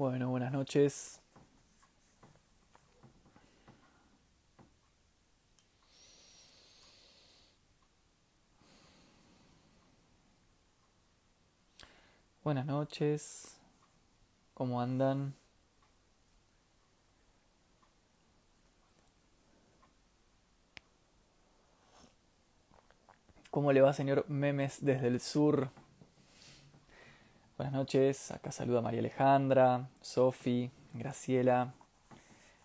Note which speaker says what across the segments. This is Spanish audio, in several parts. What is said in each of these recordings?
Speaker 1: Bueno, buenas noches. Buenas noches. ¿Cómo andan? ¿Cómo le va, señor Memes desde el sur? Buenas noches, acá saluda María Alejandra, Sofi, Graciela,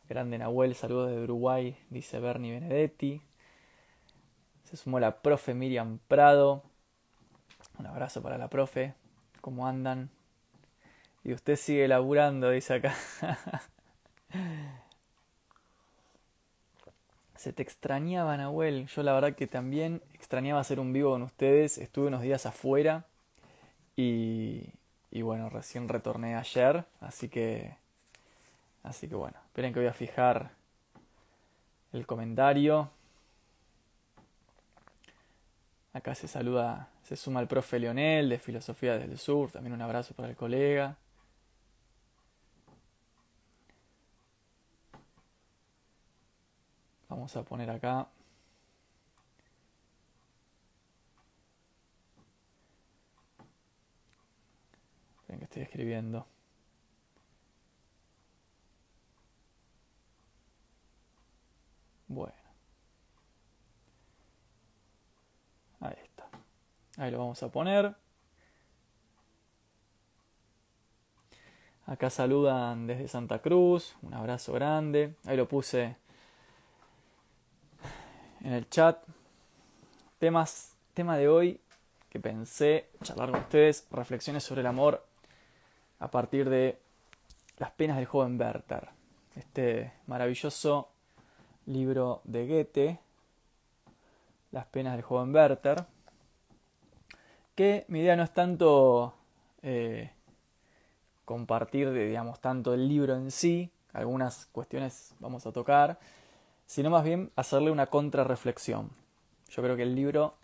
Speaker 1: Grande Nahuel, saludos de Uruguay, dice Bernie Benedetti. Se sumó la profe Miriam Prado. Un abrazo para la profe. ¿Cómo andan? Y usted sigue laburando, dice acá. Se te extrañaba, Nahuel. Yo la verdad que también extrañaba hacer un vivo con ustedes. Estuve unos días afuera y, y bueno, recién retorné ayer. Así que, así que bueno, esperen que voy a fijar el comentario. Acá se saluda, se suma el profe Leonel de Filosofía del Sur. También un abrazo para el colega. Vamos a poner acá. Que estoy escribiendo. Bueno. Ahí está. Ahí lo vamos a poner. Acá saludan desde Santa Cruz. Un abrazo grande. Ahí lo puse en el chat. Temas, tema de hoy que pensé charlar con ustedes, reflexiones sobre el amor a partir de Las penas del joven Werther, este maravilloso libro de Goethe, Las penas del joven Werther, que mi idea no es tanto eh, compartir, digamos, tanto el libro en sí, algunas cuestiones vamos a tocar, sino más bien hacerle una contrarreflexión. Yo creo que el libro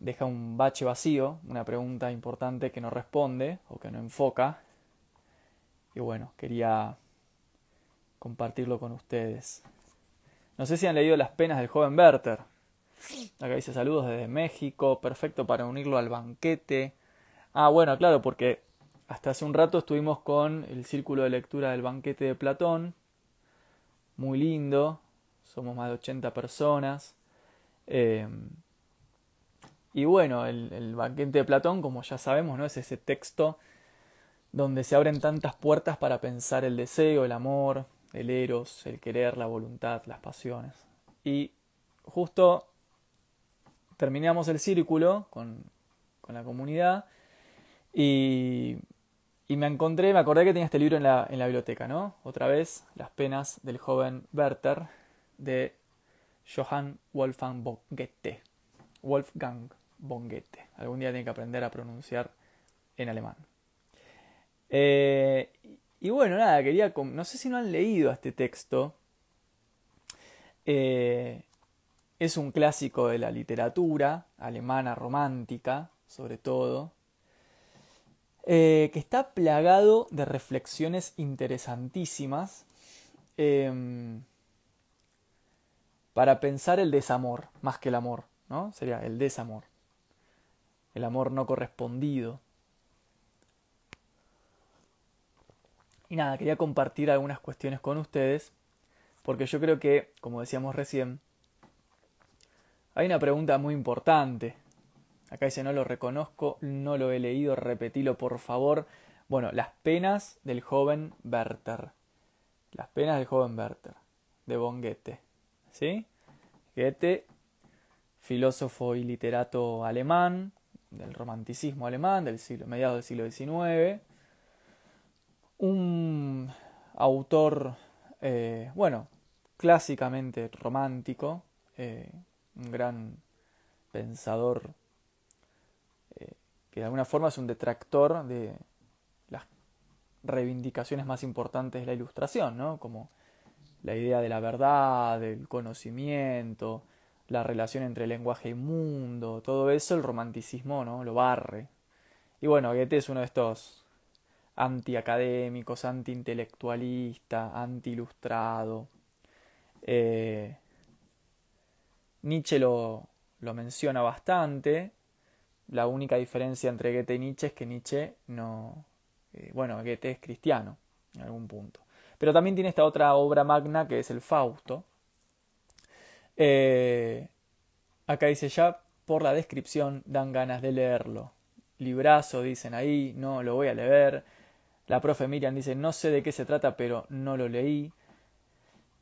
Speaker 1: deja un bache vacío, una pregunta importante que no responde o que no enfoca. Y bueno, quería compartirlo con ustedes. No sé si han leído Las penas del joven Werther. Acá dice saludos desde México, perfecto para unirlo al banquete. Ah, bueno, claro, porque hasta hace un rato estuvimos con el círculo de lectura del banquete de Platón. Muy lindo, somos más de 80 personas. Eh, y bueno, el, banquete de Platón, como ya sabemos, ¿no? es ese texto donde se abren tantas puertas para pensar el deseo, el amor, el eros, el querer, la voluntad, las pasiones. Y justo terminamos el círculo con, con la comunidad y, y, me encontré, me acordé que tenía este libro en la, en la biblioteca, ¿no? Otra vez, Las penas del joven Werther de Johann Wolfgang Goethe. Wolfgang von Goethe. Algún día tiene que aprender a pronunciar en alemán. Eh, y bueno, nada, quería. No sé si no han leído este texto. Eh, es un clásico de la literatura alemana romántica, sobre todo, eh, que está plagado de reflexiones interesantísimas em, para pensar el desamor, más que el amor, ¿no? Sería el desamor, el amor no correspondido. Y nada, quería compartir algunas cuestiones con ustedes, porque yo creo que, como decíamos recién, hay una pregunta muy importante. Acá dice, no lo reconozco, no lo he leído, repetilo por favor. Bueno, las penas del joven Werther. Las penas del joven Werther, de Von Goethe. ¿sí? Goethe, filósofo y literato alemán, del romanticismo alemán, del siglo, mediados del siglo XIX, un autor, eh, bueno, clásicamente romántico, eh, un gran pensador eh, que de alguna forma es un detractor de las reivindicaciones más importantes de la ilustración, ¿no? como la idea de la verdad, del conocimiento, la relación entre lenguaje y mundo, todo eso el romanticismo no lo barre. Y bueno, Goethe es uno de estos antiacadémicos, anti-intelectualista, anti-ilustrado. Eh, Nietzsche lo, lo menciona bastante. La única diferencia entre Goethe y Nietzsche es que Nietzsche no. Eh, bueno, Goethe es cristiano, en algún punto. Pero también tiene esta otra obra magna que es el Fausto. Eh, acá dice ya, por la descripción dan ganas de leerlo. Librazo, dicen ahí, no lo voy a leer. La profe Miriam dice, no sé de qué se trata, pero no lo leí.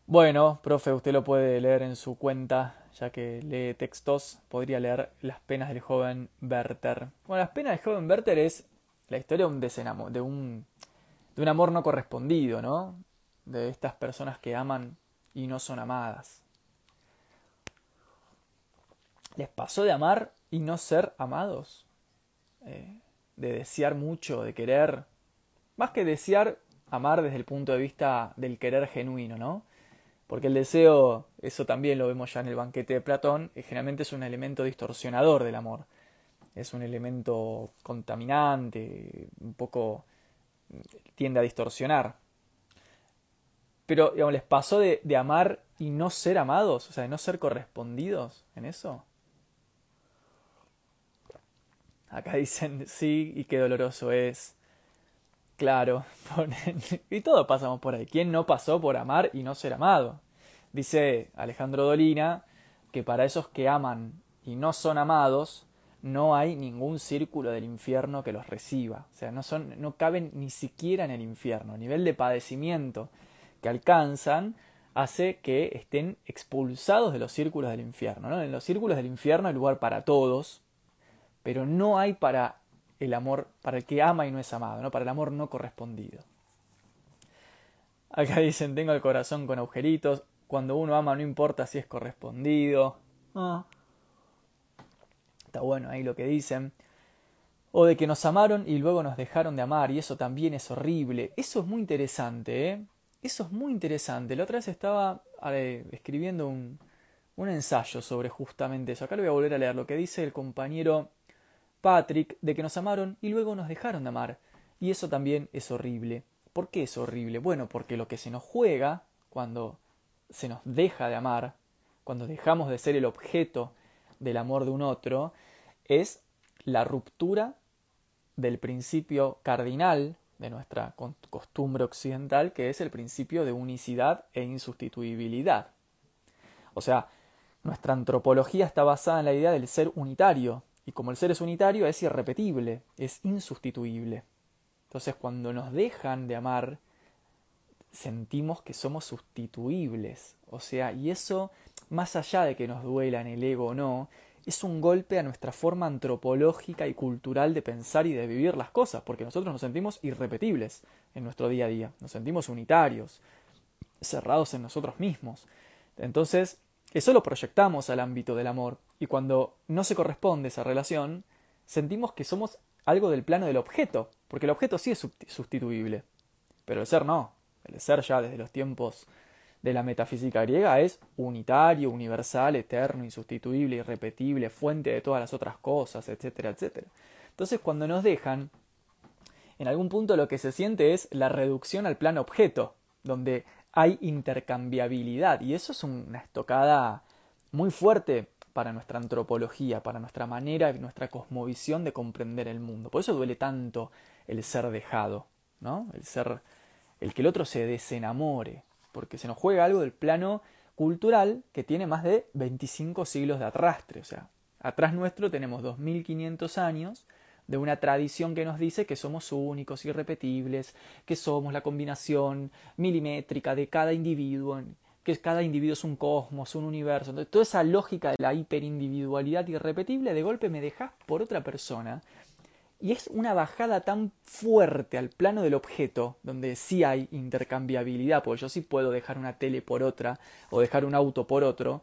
Speaker 1: Bueno, profe, usted lo puede leer en su cuenta, ya que lee textos, podría leer Las penas del joven Werther. Bueno, Las penas del joven Werther es la historia de un desenamo de un, de un amor no correspondido, ¿no? De estas personas que aman y no son amadas. ¿Les pasó de amar y no ser amados? Eh, de desear mucho, de querer, más que desear, amar desde el punto de vista del querer genuino, ¿no? Porque el deseo, eso también lo vemos ya en el banquete de Platón, eh, generalmente es un elemento distorsionador del amor. Es un elemento contaminante, un poco tiende a distorsionar. Pero, digamos, ¿les pasó de, de amar y no ser amados? O sea, de no ser correspondidos en eso. Acá dicen sí y qué doloroso es. Claro, y todos pasamos por ahí. ¿Quién no pasó por amar y no ser amado? Dice Alejandro Dolina que para esos que aman y no son amados, no hay ningún círculo del infierno que los reciba. O sea, no, son, no caben ni siquiera en el infierno. El nivel de padecimiento que alcanzan hace que estén expulsados de los círculos del infierno. ¿no? En los círculos del infierno hay lugar para todos, pero no hay para el amor, para el que ama y no es amado, ¿no? para el amor no correspondido. Acá dicen, tengo el corazón con agujeritos, cuando uno ama no importa si es correspondido. Ah. Está bueno ahí lo que dicen. O de que nos amaron y luego nos dejaron de amar, y eso también es horrible. Eso es muy interesante, ¿eh? Eso es muy interesante. La otra vez estaba escribiendo un, un ensayo sobre justamente eso. Acá lo voy a volver a leer lo que dice el compañero Patrick de que nos amaron y luego nos dejaron de amar. Y eso también es horrible. ¿Por qué es horrible? Bueno, porque lo que se nos juega cuando se nos deja de amar, cuando dejamos de ser el objeto del amor de un otro, es la ruptura del principio cardinal de nuestra costumbre occidental, que es el principio de unicidad e insustituibilidad. O sea, nuestra antropología está basada en la idea del ser unitario, y como el ser es unitario, es irrepetible, es insustituible. Entonces, cuando nos dejan de amar, sentimos que somos sustituibles. O sea, y eso, más allá de que nos duela en el ego o no, es un golpe a nuestra forma antropológica y cultural de pensar y de vivir las cosas, porque nosotros nos sentimos irrepetibles en nuestro día a día, nos sentimos unitarios, cerrados en nosotros mismos. Entonces, eso lo proyectamos al ámbito del amor y cuando no se corresponde esa relación, sentimos que somos algo del plano del objeto, porque el objeto sí es sustituible, pero el ser no. El ser ya desde los tiempos de la metafísica griega es unitario, universal, eterno, insustituible, irrepetible, fuente de todas las otras cosas, etcétera, etcétera. Entonces cuando nos dejan, en algún punto lo que se siente es la reducción al plano objeto, donde hay intercambiabilidad y eso es una estocada muy fuerte para nuestra antropología, para nuestra manera, nuestra cosmovisión de comprender el mundo. Por eso duele tanto el ser dejado, ¿no? El ser el que el otro se desenamore, porque se nos juega algo del plano cultural que tiene más de 25 siglos de arrastre, o sea, atrás nuestro tenemos 2500 años de una tradición que nos dice que somos únicos, irrepetibles, que somos la combinación milimétrica de cada individuo, que cada individuo es un cosmos, un universo. Entonces, toda esa lógica de la hiperindividualidad irrepetible, de golpe me dejas por otra persona. Y es una bajada tan fuerte al plano del objeto, donde sí hay intercambiabilidad, porque yo sí puedo dejar una tele por otra o dejar un auto por otro,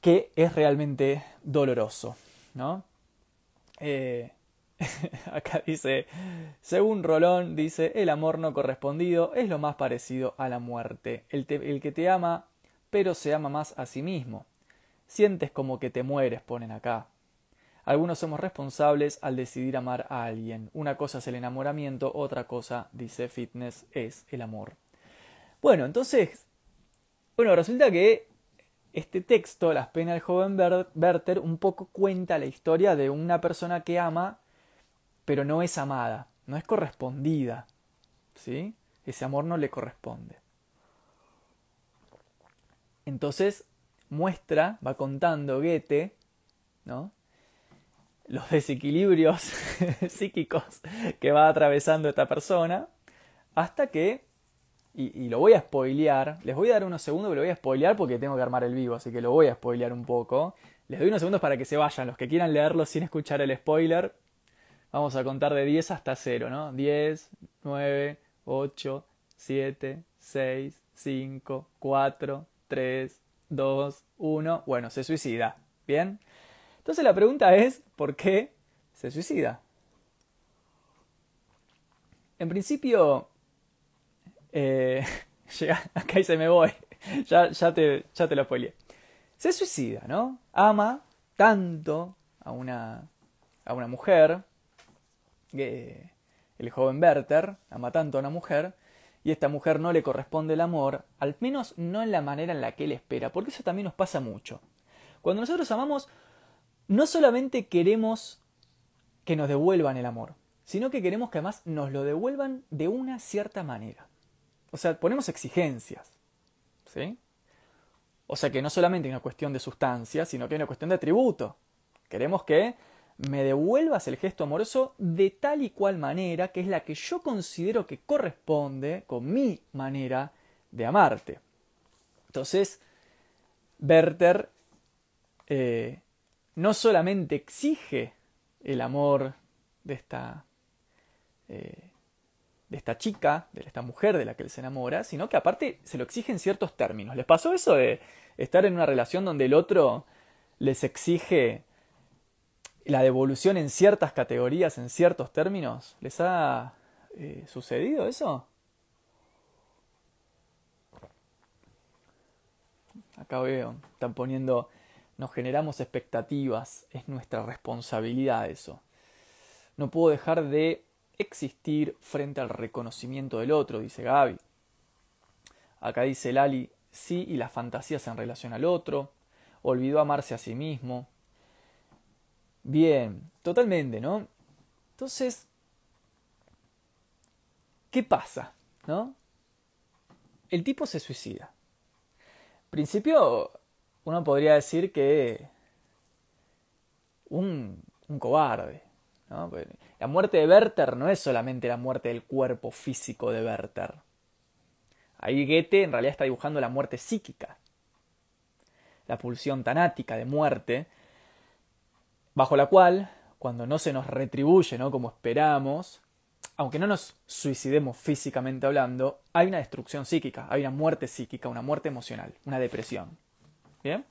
Speaker 1: que es realmente doloroso, ¿no? Eh, Acá dice, según Rolón, dice, el amor no correspondido es lo más parecido a la muerte. El, que te ama, pero se ama más a sí mismo. Sientes como que te mueres, ponen acá. algunos somos responsables al decidir amar a alguien. Una cosa es el enamoramiento, otra cosa, dice Fitness, es el amor. Bueno, entonces, bueno, resulta que este texto, Las penas del joven Werther, un poco cuenta la historia de una persona que ama, pero no es amada, no es correspondida. ¿Sí? Ese amor no le corresponde. Entonces muestra, va contando Goethe, ¿no? los desequilibrios psíquicos que va atravesando esta persona, hasta que, y, lo voy a spoilear, les voy a dar unos segundos, pero lo voy a spoilear porque tengo que armar el vivo, así que lo voy a spoilear un poco. Les doy unos segundos para que se vayan, los que quieran leerlo sin escuchar el spoiler. Vamos a contar de 10 hasta 0, ¿no? 10, 9, 8, 7, 6, 5, 4, 3, 2, 1. Bueno, se suicida. ¿Bien? Entonces la pregunta es, ¿por qué se suicida? En principio, eh, acá y se me voy, ya, ya, te, ya te lo spoileé. Se suicida, ¿no? Ama tanto a una, a una mujer, que el joven Werther ama tanto a una mujer, y esta mujer no le corresponde el amor, al menos no en la manera en la que él espera, porque eso también nos pasa mucho. Cuando nosotros amamos, no solamente queremos que nos devuelvan el amor, sino que queremos que además nos lo devuelvan de una cierta manera. O sea, ponemos exigencias. ¿Sí? O sea que no solamente hay una cuestión de sustancia, sino que hay una cuestión de atributo. Queremos que me devuelvas el gesto amoroso de tal y cual manera, que es la que yo considero que corresponde con mi manera de amarte. Entonces, Werther eh, no solamente exige el amor de esta, eh, de esta chica, de esta mujer de la que él se enamora, sino que aparte se lo exige en ciertos términos. ¿Les pasó eso de estar en una relación donde el otro les exige la devolución en ciertas categorías, en ciertos términos? ¿Les ha eh, sucedido eso? Acá veo, están poniendo nos generamos expectativas, es nuestra responsabilidad eso. No puedo dejar de existir frente al reconocimiento del otro, dice Gaby. Acá dice Lali, sí, y las fantasías en relación al otro, olvidó amarse a sí mismo. Bien, totalmente, ¿no? Entonces, ¿qué pasa? ¿No? El tipo se suicida. principio, uno podría decir que un, un cobarde. ¿no? La muerte de Werther no es solamente la muerte del cuerpo físico de Werther. Ahí Goethe en realidad está dibujando la muerte psíquica, la pulsión tanática de muerte, bajo la cual, cuando no se nos retribuye ¿no? como esperamos, aunque no nos suicidemos físicamente hablando, hay una destrucción psíquica, hay una muerte psíquica, una muerte emocional, una depresión. ¿Bien?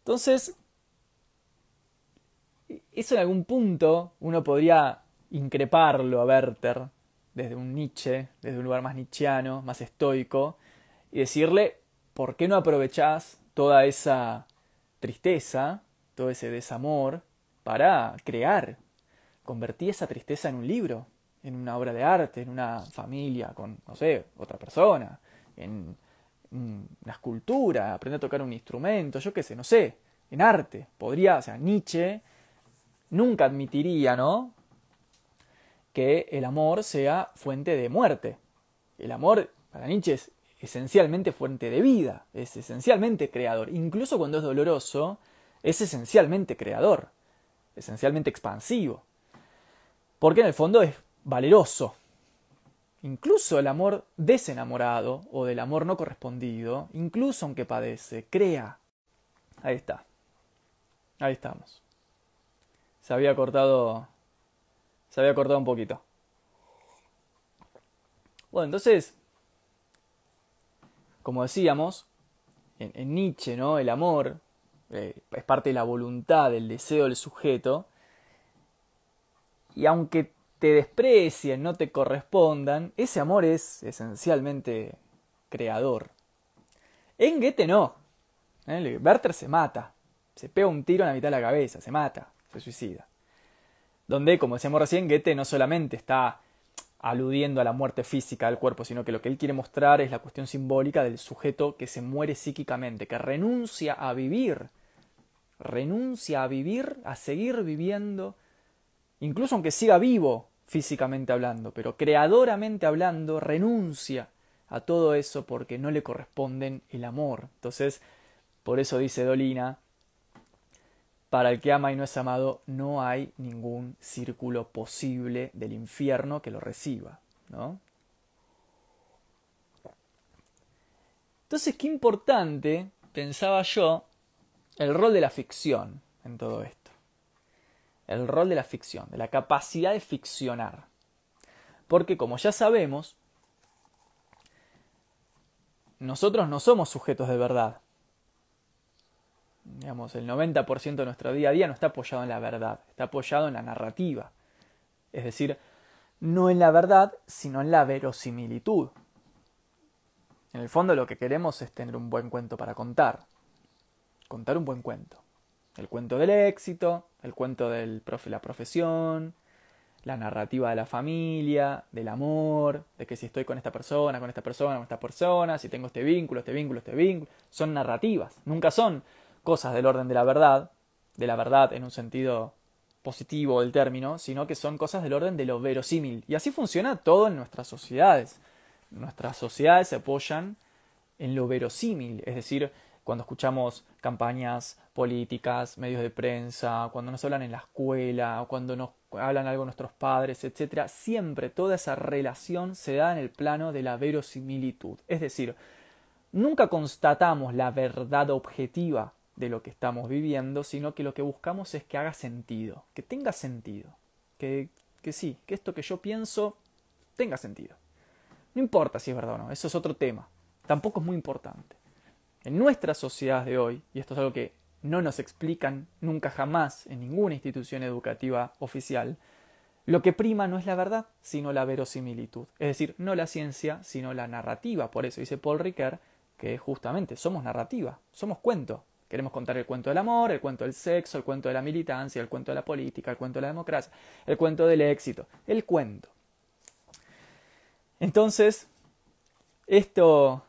Speaker 1: Entonces, eso en algún punto uno podría increparlo a Werther desde un Nietzsche, desde un lugar más nietzscheano, más estoico, y decirle, ¿por qué no aprovechás toda esa tristeza, todo ese desamor, para crear? Convertí esa tristeza en un libro, en una obra de arte, en una familia, con, no sé, otra persona, en una escultura, aprender a tocar un instrumento, yo qué sé, no sé, en arte. Podría, o sea, Nietzsche nunca admitiría, ¿no? Que el amor sea fuente de muerte. El amor para Nietzsche es esencialmente fuente de vida, es esencialmente creador. Incluso cuando es doloroso, es esencialmente creador, esencialmente expansivo. Porque en el fondo es valeroso, Incluso el amor desenamorado o del amor no correspondido, incluso aunque padece, crea. Ahí está. Ahí estamos. Se había cortado. Se había cortado un poquito. Bueno, entonces. Como decíamos, en, Nietzsche, ¿no? El amor eh, es parte de la voluntad, del deseo del sujeto. Y aunque te desprecien, no te correspondan, ese amor es esencialmente creador. En Goethe no. ¿Eh? Werther se mata. Se pega un tiro en la mitad de la cabeza, se mata. se suicida. Donde, como decíamos recién, Goethe no solamente está aludiendo a la muerte física del cuerpo, sino que lo que él quiere mostrar es la cuestión simbólica del sujeto que se muere psíquicamente, que renuncia a vivir, renuncia a vivir, a seguir viviendo, incluso aunque siga vivo físicamente hablando, pero creadoramente hablando, renuncia a todo eso porque no le corresponden el amor. Entonces, por eso dice Dolina, para el que ama y no es amado, no hay ningún círculo posible del infierno que lo reciba. ¿no? Entonces, qué importante, pensaba yo, el rol de la ficción en todo esto. El rol de la ficción, de la capacidad de ficcionar. Porque como ya sabemos, nosotros no somos sujetos de verdad digamos, el 90% de nuestro día a día no está apoyado en la verdad, está apoyado en la narrativa. Es decir, no en la verdad, sino en la verosimilitud. En el fondo lo que queremos es tener un buen cuento para contar. Contar un buen cuento. El cuento del éxito, el cuento de la profesión, la narrativa de la familia, del amor, de que si estoy con esta persona, con esta persona, con esta persona, si tengo este vínculo, este vínculo, este vínculo, son narrativas, nunca son cosas del orden de la verdad, de la verdad en un sentido positivo del término, sino que son cosas del orden de lo verosímil. Y así funciona todo en nuestras sociedades. Nuestras sociedades se apoyan en lo verosímil, es decir, cuando escuchamos campañas políticas, medios de prensa, cuando nos hablan en la escuela, cuando nos hablan algo nuestros padres, etc., siempre toda esa relación se da en el plano de la verosimilitud. Es decir, nunca constatamos la verdad objetiva de lo que estamos viviendo, sino que lo que buscamos es que haga sentido, que tenga sentido, que, que sí, que esto que yo pienso tenga sentido. No importa si es verdad o no, eso es otro tema, tampoco es muy importante. En nuestras sociedades de hoy, y esto es algo que no nos explican nunca jamás en ninguna institución educativa oficial, lo que prima no es la verdad, sino la verosimilitud. Es decir, no la ciencia, sino la narrativa. Por eso dice Paul Ricoeur que justamente somos narrativa, somos cuento, Queremos contar el cuento del amor, el cuento del sexo, el cuento de la militancia, el cuento de la política, el cuento de la democracia, el cuento del éxito, el cuento. Entonces, esto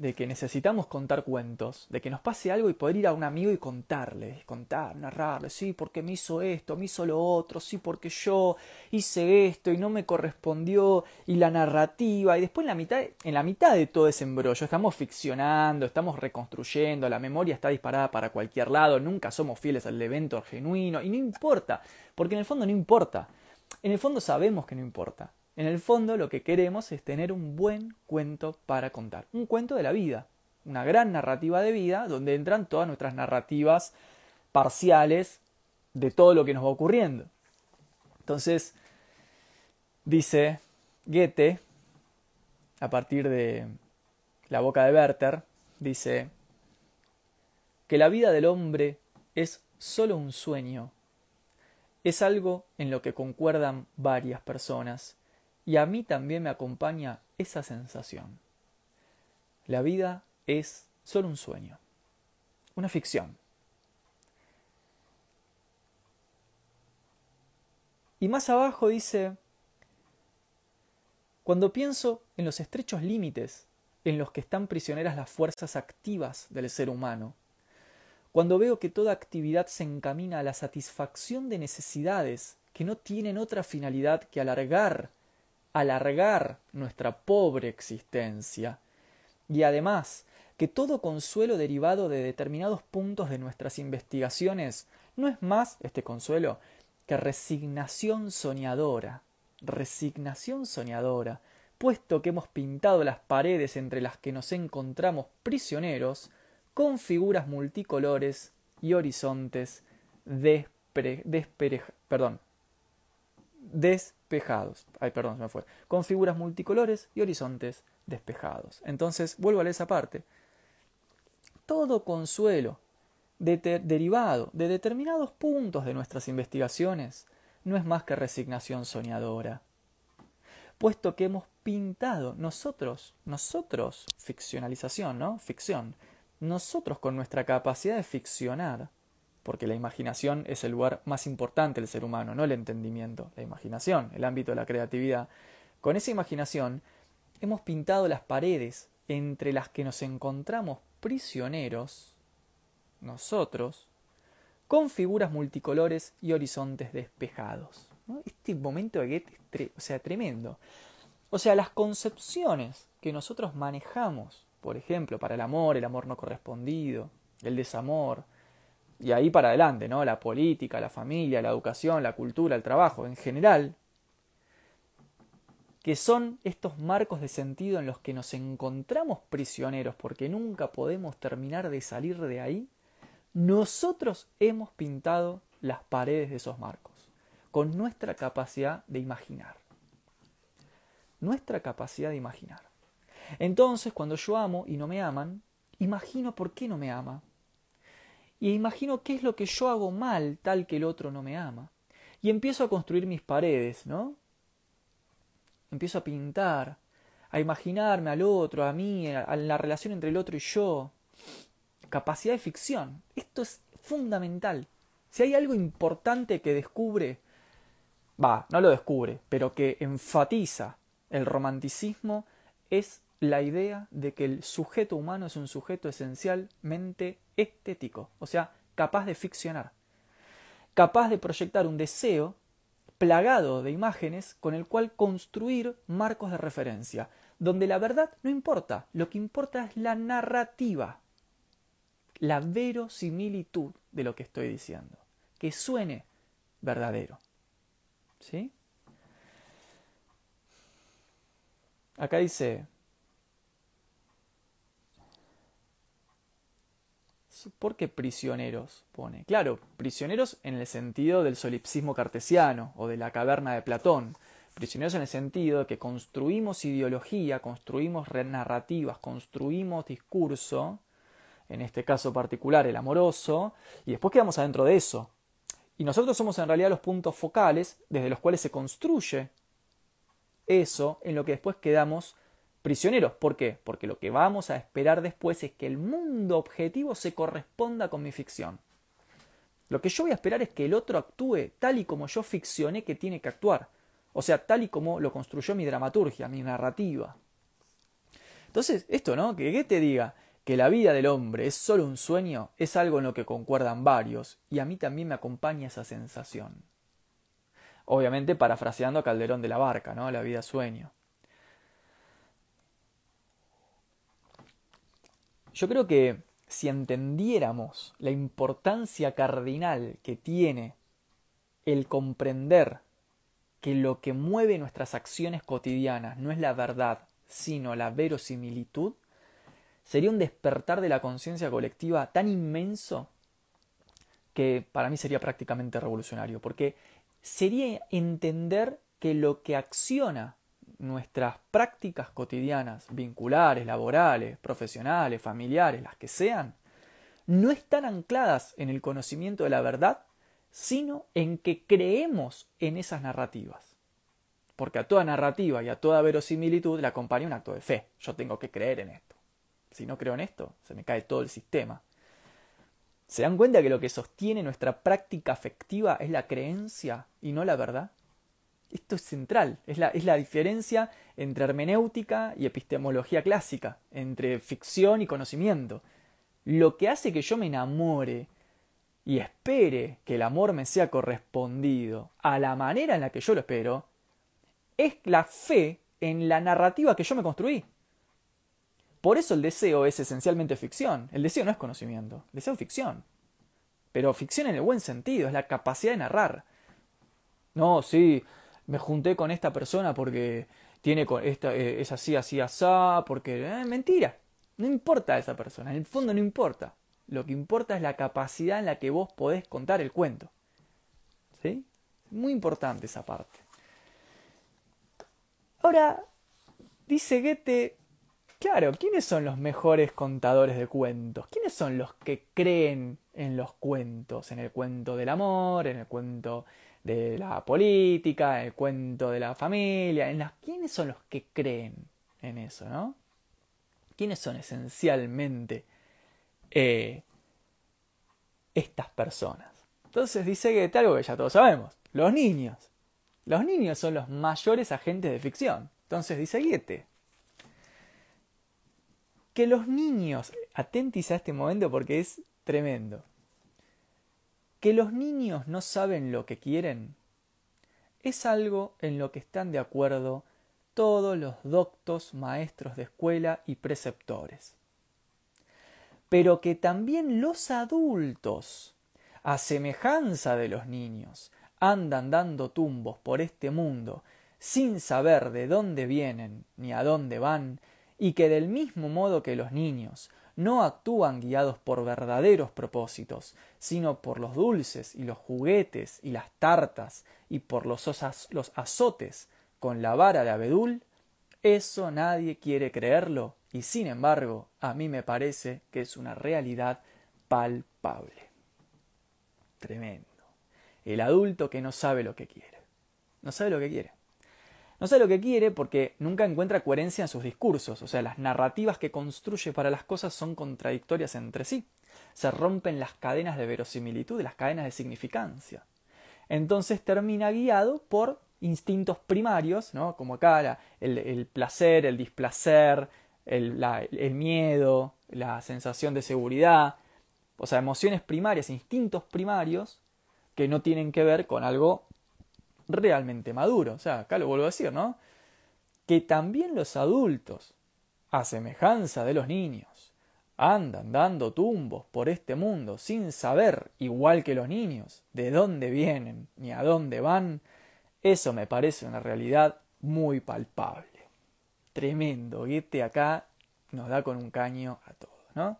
Speaker 1: de que necesitamos contar cuentos, de que nos pase algo y poder ir a un amigo y contarle, contar, narrarle, sí, porque me hizo esto, me hizo lo otro, sí, porque yo hice esto y no me correspondió, y la narrativa, y después en la mitad, en la mitad de todo ese embrollo estamos ficcionando, estamos reconstruyendo, la memoria está disparada para cualquier lado, nunca somos fieles al evento genuino, y no importa, porque en el fondo no importa, en el fondo sabemos que no importa, en el fondo lo que queremos es tener un buen cuento para contar, un cuento de la vida, una gran narrativa de vida donde entran todas nuestras narrativas parciales de todo lo que nos va ocurriendo. Entonces, dice Goethe, a partir de la boca de Werther, dice que la vida del hombre es solo un sueño, es algo en lo que concuerdan varias personas y a mí también me acompaña esa sensación. La vida es solo un sueño, una ficción. Y más abajo dice, cuando pienso en los estrechos límites en los que están prisioneras las fuerzas activas del ser humano, cuando veo que toda actividad se encamina a la satisfacción de necesidades que no tienen otra finalidad que alargar alargar nuestra pobre existencia. Y además que todo consuelo derivado de determinados puntos de nuestras investigaciones no es más este consuelo que resignación soñadora, resignación soñadora, puesto que hemos pintado las paredes entre las que nos encontramos prisioneros con figuras multicolores y horizontes despre, perdón, despejados. Ay, perdón, se me fue. Con figuras multicolores y horizontes despejados. Entonces, vuelvo a esa parte. Todo consuelo derivado de determinados puntos de nuestras investigaciones no es más que resignación soñadora. Puesto que hemos pintado nosotros, nosotros, ficcionalización, ¿no? Ficción, nosotros con nuestra capacidad de ficcionar, porque la imaginación es el lugar más importante del ser humano, no el entendimiento, la imaginación, el ámbito de la creatividad. Con esa imaginación hemos pintado las paredes entre las que nos encontramos prisioneros, nosotros, con figuras multicolores y horizontes despejados. Este momento de Goethe es sea, tremendo. O sea, las concepciones que nosotros manejamos, por ejemplo, para el amor, el amor no correspondido, el desamor, y ahí para adelante, ¿no? La política, la familia, la educación, la cultura, el trabajo, en general, que son estos marcos de sentido en los que nos encontramos prisioneros porque nunca podemos terminar de salir de ahí, nosotros hemos pintado las paredes de esos marcos con nuestra capacidad de imaginar. Nuestra capacidad de imaginar. Entonces, cuando yo amo y no me aman, imagino por qué no me ama. Y imagino qué es lo que yo hago mal tal que el otro no me ama. Y empiezo a construir mis paredes, ¿no? empiezo a pintar, a imaginarme al otro, a mí, a la relación entre el otro y yo. Capacidad de ficción. Esto es fundamental. Si hay algo importante que descubre, va, no lo descubre, pero que enfatiza el romanticismo, es la idea de que el sujeto humano es un sujeto esencialmente estético, o sea, capaz de ficcionar, capaz de proyectar un deseo plagado de imágenes con el cual construir marcos de referencia, donde la verdad no importa, lo que importa es la narrativa, la verosimilitud de lo que estoy diciendo, que suene verdadero. ¿Sí? Acá dice, ¿Por qué prisioneros pone? Claro, prisioneros en el sentido del solipsismo cartesiano o de la caverna de Platón. Prisioneros en el sentido de que construimos ideología, construimos narrativas, construimos discurso, en este caso particular el amoroso, y después quedamos adentro de eso. Y nosotros somos en realidad los puntos focales desde los cuales se construye eso en lo que después quedamos prisioneros. ¿Por qué? Porque lo que vamos a esperar después es que el mundo objetivo se corresponda con mi ficción. Lo que yo voy a esperar es que el otro actúe tal y como yo ficcioné que tiene que actuar. O sea, tal y como lo construyó mi dramaturgia, mi narrativa. Entonces, esto, ¿no? Que te diga que la vida del hombre es solo un sueño, es algo en lo que concuerdan varios, y a mí también me acompaña esa sensación. Obviamente parafraseando a Calderón de la Barca, ¿no? La vida sueño. Yo creo que si entendiéramos la importancia cardinal que tiene el comprender que lo que mueve nuestras acciones cotidianas no es la verdad, sino la verosimilitud, sería un despertar de la conciencia colectiva tan inmenso que para mí sería prácticamente revolucionario, porque sería entender que lo que acciona nuestras prácticas cotidianas, vinculares, laborales, profesionales, familiares, las que sean, no están ancladas en el conocimiento de la verdad, sino en que creemos en esas narrativas. Porque a toda narrativa y a toda verosimilitud le acompaña un acto de fe. Yo tengo que creer en esto. Si no creo en esto, se me cae todo el sistema. ¿Se dan cuenta que lo que sostiene nuestra práctica afectiva es la creencia y no la verdad? Esto es central, es la, es la diferencia entre hermenéutica y epistemología clásica, entre ficción y conocimiento. Lo que hace que yo me enamore y espere que el amor me sea correspondido a la manera en la que yo lo espero, es la fe en la narrativa que yo me construí. Por eso el deseo es esencialmente ficción. El deseo no es conocimiento, el deseo es ficción. Pero ficción en el buen sentido, es la capacidad de narrar. No, sí, me junté con esta persona porque tiene esta, eh, es así, así, asá, porque... Eh, mentira. No importa esa persona, en el fondo no importa. Lo que importa es la capacidad en la que vos podés contar el cuento. ¿Sí? Muy importante esa parte. Ahora, dice Goethe, claro, ¿quiénes son los mejores contadores de cuentos? ¿Quiénes son los que creen en los cuentos? En el cuento del amor, en el cuento de la política, el cuento de la familia, en las quiénes son los que creen en eso, ¿no? ¿Quiénes son esencialmente eh, estas personas. Entonces dice que algo que ya todos sabemos, los niños. Los niños son los mayores agentes de ficción. Entonces dice Goethe que los niños, atentis a este momento porque es tremendo, que los niños no saben lo que quieren, es algo en lo que están de acuerdo todos los doctos maestros de escuela y preceptores. Pero que también los adultos, a semejanza de los niños, andan dando tumbos por este mundo sin saber de dónde vienen ni a dónde van, y que del mismo modo que los niños no actúan guiados por verdaderos propósitos, sino por los dulces y los juguetes y las tartas y por los, los azotes con la vara de abedul, eso nadie quiere creerlo y sin embargo a mí me parece que es una realidad palpable. Tremendo. El adulto que no sabe lo que quiere. No sabe lo que quiere. No sabe lo que quiere porque nunca encuentra coherencia en sus discursos, o sea, las narrativas que construye para las cosas son contradictorias entre sí. Se rompen las cadenas de verosimilitud, las cadenas de significancia. Entonces termina guiado por instintos primarios, ¿no? como acá el, placer, el displacer, el, el miedo, la sensación de seguridad, o sea, emociones primarias, instintos primarios que no tienen que ver con algo realmente maduro. O sea, acá lo vuelvo a decir, ¿no? Que también los adultos, a semejanza de los niños, andan dando tumbos por este mundo sin saber, igual que los niños, de dónde vienen ni a dónde van, eso me parece una realidad muy palpable. Tremendo. Goethe acá nos da con un caño a todos, ¿no?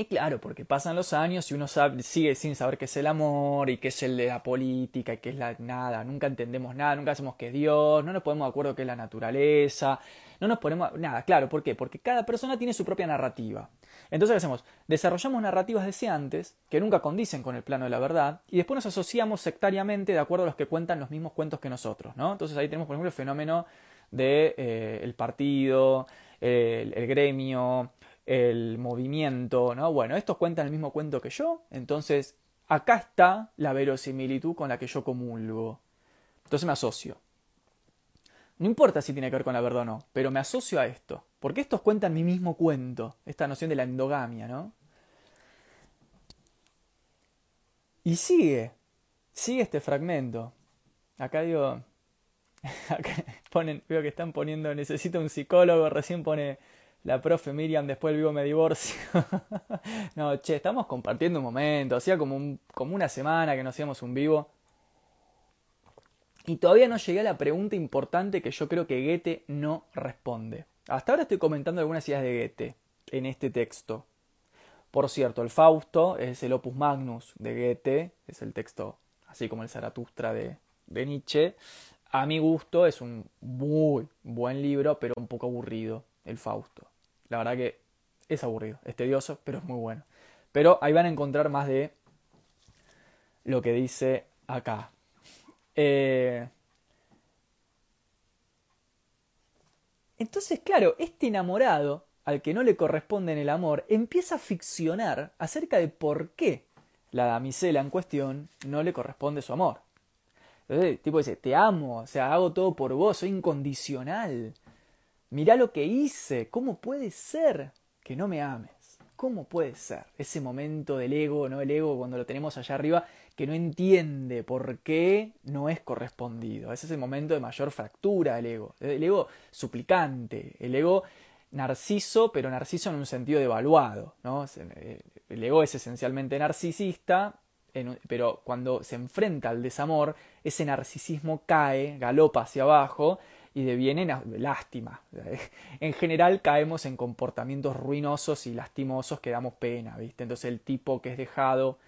Speaker 1: Y claro, porque pasan los años y uno sigue sin saber qué es el amor y qué es el de la política y qué es la nada. Nunca entendemos nada, nunca hacemos que es Dios, no nos ponemos de acuerdo qué es la naturaleza, no nos ponemos nada. Claro, ¿por qué? Porque cada persona tiene su propia narrativa. Entonces, ¿qué hacemos? Desarrollamos narrativas deseantes que nunca condicen con el plano de la verdad y después nos asociamos sectariamente de acuerdo a los que cuentan los mismos cuentos que nosotros, ¿no? Entonces ahí tenemos, por ejemplo, el fenómeno del de, eh, el partido, el, el gremio, el movimiento, ¿no? Bueno, estos cuentan el mismo cuento que yo, entonces acá está la verosimilitud con la que yo comulgo. Entonces me asocio. No importa si tiene que ver con la verdad o no, pero me asocio a esto, porque estos cuentan mi mismo cuento, esta noción de la endogamia, ¿no? Y sigue, sigue este fragmento. Acá digo, acá ponen, veo que están poniendo, necesito un psicólogo, recién pone la profe Miriam, después el vivo me divorcio. no, che, estamos compartiendo un momento, hacía como, un, como una semana que no hacíamos un vivo. Y todavía no llegué a la pregunta importante que yo creo que Goethe no responde. Hasta ahora estoy comentando algunas ideas de Goethe en este texto. Por cierto, el Fausto es el opus magnus de Goethe, es el texto así como el Zaratustra de Nietzsche. A mi gusto es un muy buen libro, pero un poco aburrido el Fausto. La verdad que es aburrido, es tedioso, pero es muy bueno. Pero ahí van a encontrar más de lo que dice acá. Eh, entonces, claro, este enamorado, al que no le corresponde en el amor, empieza a ficcionar acerca de por qué la damisela en cuestión no le corresponde su amor. Entonces, el tipo dice, te amo, o sea, hago todo por vos, soy incondicional. Mirá lo que hice. ¿Cómo puede ser que no me ames? ¿Cómo puede ser? Ese momento del ego, ¿no? El ego cuando lo tenemos allá arriba, que no entiende por qué no es correspondido. Ese es el momento de mayor fractura del ego. El ego suplicante, el ego narciso, pero narciso en un sentido devaluado. ¿no? El ego es esencialmente narcisista, pero cuando se enfrenta al desamor, ese narcisismo cae, galopa hacia abajo y deviene lástima. En general caemos en comportamientos ruinosos y lastimosos que damos pena, ¿viste? Entonces el tipo que es dejado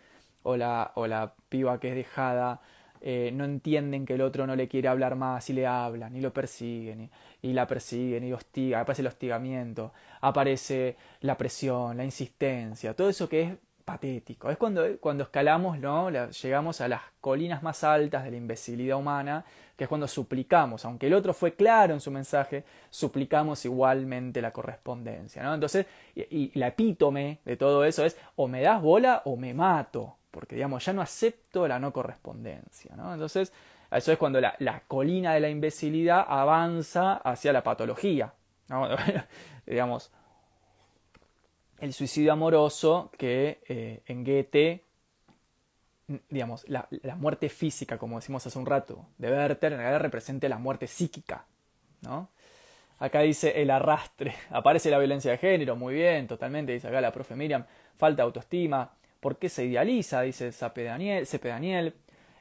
Speaker 1: o la, o la piba que es dejada eh, no entienden que el otro no le quiere hablar más y le hablan y lo persiguen y, la persiguen y hostiga, aparece el hostigamiento, aparece la presión, la insistencia, todo eso que es Es cuando, cuando escalamos, ¿no? llegamos a las colinas más altas de la imbecilidad humana, que es cuando suplicamos, aunque el otro fue claro en su mensaje, suplicamos igualmente la correspondencia. ¿no? Entonces, y, la epítome de todo eso es o me das bola o me mato, porque digamos, ya no acepto la no correspondencia. ¿no? Entonces, eso es cuando la, la colina de la imbecilidad avanza hacia la patología. digamos, el suicidio amoroso que eh, en Goethe, digamos, la, muerte física, como decimos hace un rato, de Werther, en realidad representa la muerte psíquica, ¿no? Acá dice el arrastre, aparece la violencia de género, muy bien, totalmente, dice acá la profe Miriam, falta autoestima, ¿por qué se idealiza? Dice Sape Daniel, Daniel.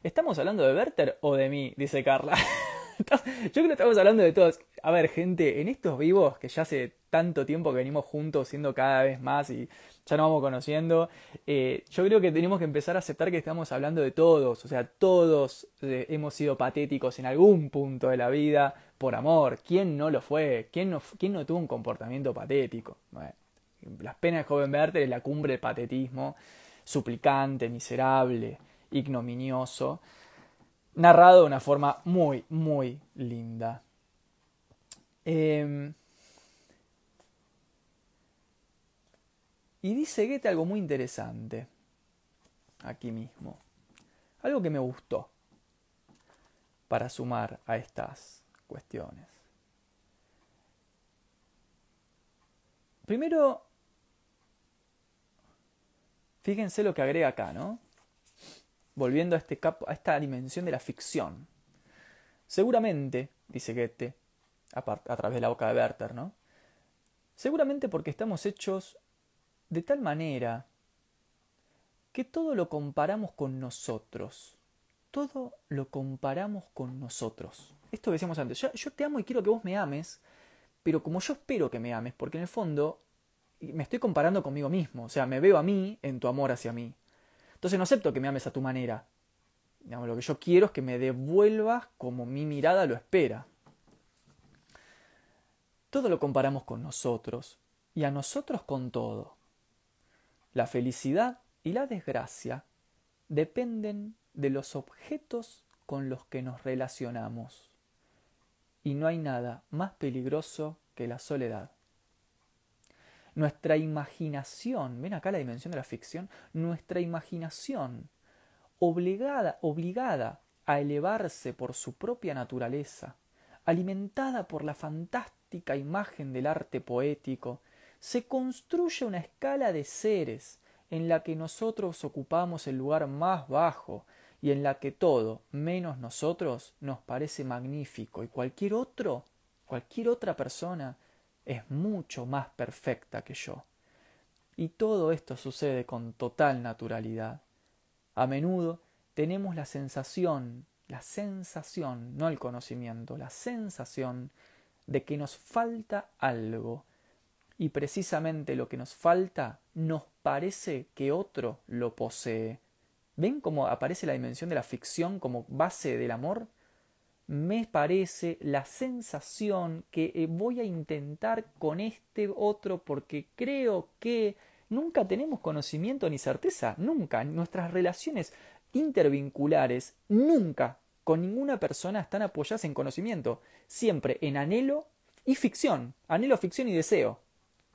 Speaker 1: ¿Estamos hablando de Werther o de mí? Dice Carla. Yo creo que estamos hablando de todos. A ver, gente, en estos vivos que ya hace tanto tiempo que venimos juntos, siendo cada vez más y ya nos vamos conociendo, eh, yo creo que tenemos que empezar a aceptar que estamos hablando de todos. O sea, todos eh, hemos sido patéticos en algún punto de la vida por amor. ¿Quién no lo fue? ¿Quién no, quién no tuvo un comportamiento patético? las penas de joven Werther es la cumbre del patetismo, suplicante, miserable, ignominioso narrado de una forma muy, muy linda. Em, y dice Goethe algo muy interesante, aquí mismo, algo que me gustó para sumar a estas cuestiones. Primero, fíjense lo que agrega acá, ¿no? Volviendo a, este capo, a esta dimensión de la ficción. Seguramente, dice Goethe, a, través de la boca de Werther, ¿no? Seguramente porque estamos hechos de tal manera que todo lo comparamos con nosotros. Todo lo comparamos con nosotros. Esto decíamos antes, yo, te amo y quiero que vos me ames, pero como yo espero que me ames, porque en el fondo me estoy comparando conmigo mismo, o sea, me veo a mí en tu amor hacia mí. Entonces no acepto que me ames a tu manera. lo que yo quiero es que me devuelvas como mi mirada lo espera. Todo lo comparamos con nosotros y a nosotros con todo. La felicidad y la desgracia dependen de los objetos con los que nos relacionamos. Y no hay nada más peligroso que la soledad. Nuestra imaginación, ven acá la dimensión de la ficción, nuestra imaginación, obligada, obligada a elevarse por su propia naturaleza, alimentada por la fantástica imagen del arte poético, se construye una escala de seres en la que nosotros ocupamos el lugar más bajo y en la que todo, menos nosotros, nos parece magnífico y cualquier otro, cualquier otra persona es mucho más perfecta que yo. Y todo esto sucede con total naturalidad. A menudo tenemos la sensación, la sensación, no el conocimiento, la sensación de que nos falta algo. Y precisamente lo que nos falta nos parece que otro lo posee. ¿Ven cómo aparece la dimensión de la ficción como base del amor? Me parece la sensación que eh, voy a intentar con este otro porque creo que nunca tenemos conocimiento ni certeza, nunca. Nuestras relaciones intervinculares nunca con ninguna persona están apoyadas en conocimiento, siempre en anhelo y ficción, anhelo, ficción y deseo.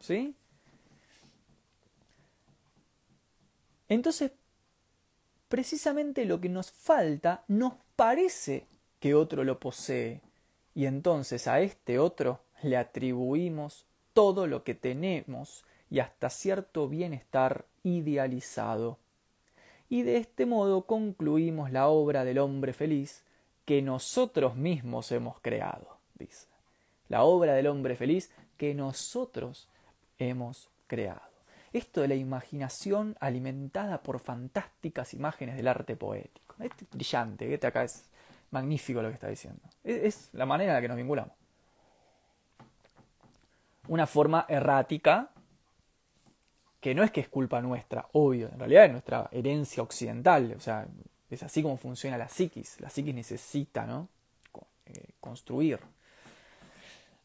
Speaker 1: ¿Sí? Entonces, precisamente lo que nos falta nos parece que otro lo posee, y entonces a este otro le atribuimos todo lo que tenemos y hasta cierto bienestar idealizado. Y de este modo concluimos la obra del hombre feliz que nosotros mismos hemos creado, dice. La obra del hombre feliz que nosotros hemos creado. Esto de la imaginación alimentada por fantásticas imágenes del arte poético. Es brillante, este acá es magnífico lo que está diciendo. Es, la manera en la que nos vinculamos. Una forma errática, que no es que es culpa nuestra, obvio, en realidad es nuestra herencia occidental, o sea, es así como funciona la psiquis. La psiquis necesita, ¿no? Eh, construir.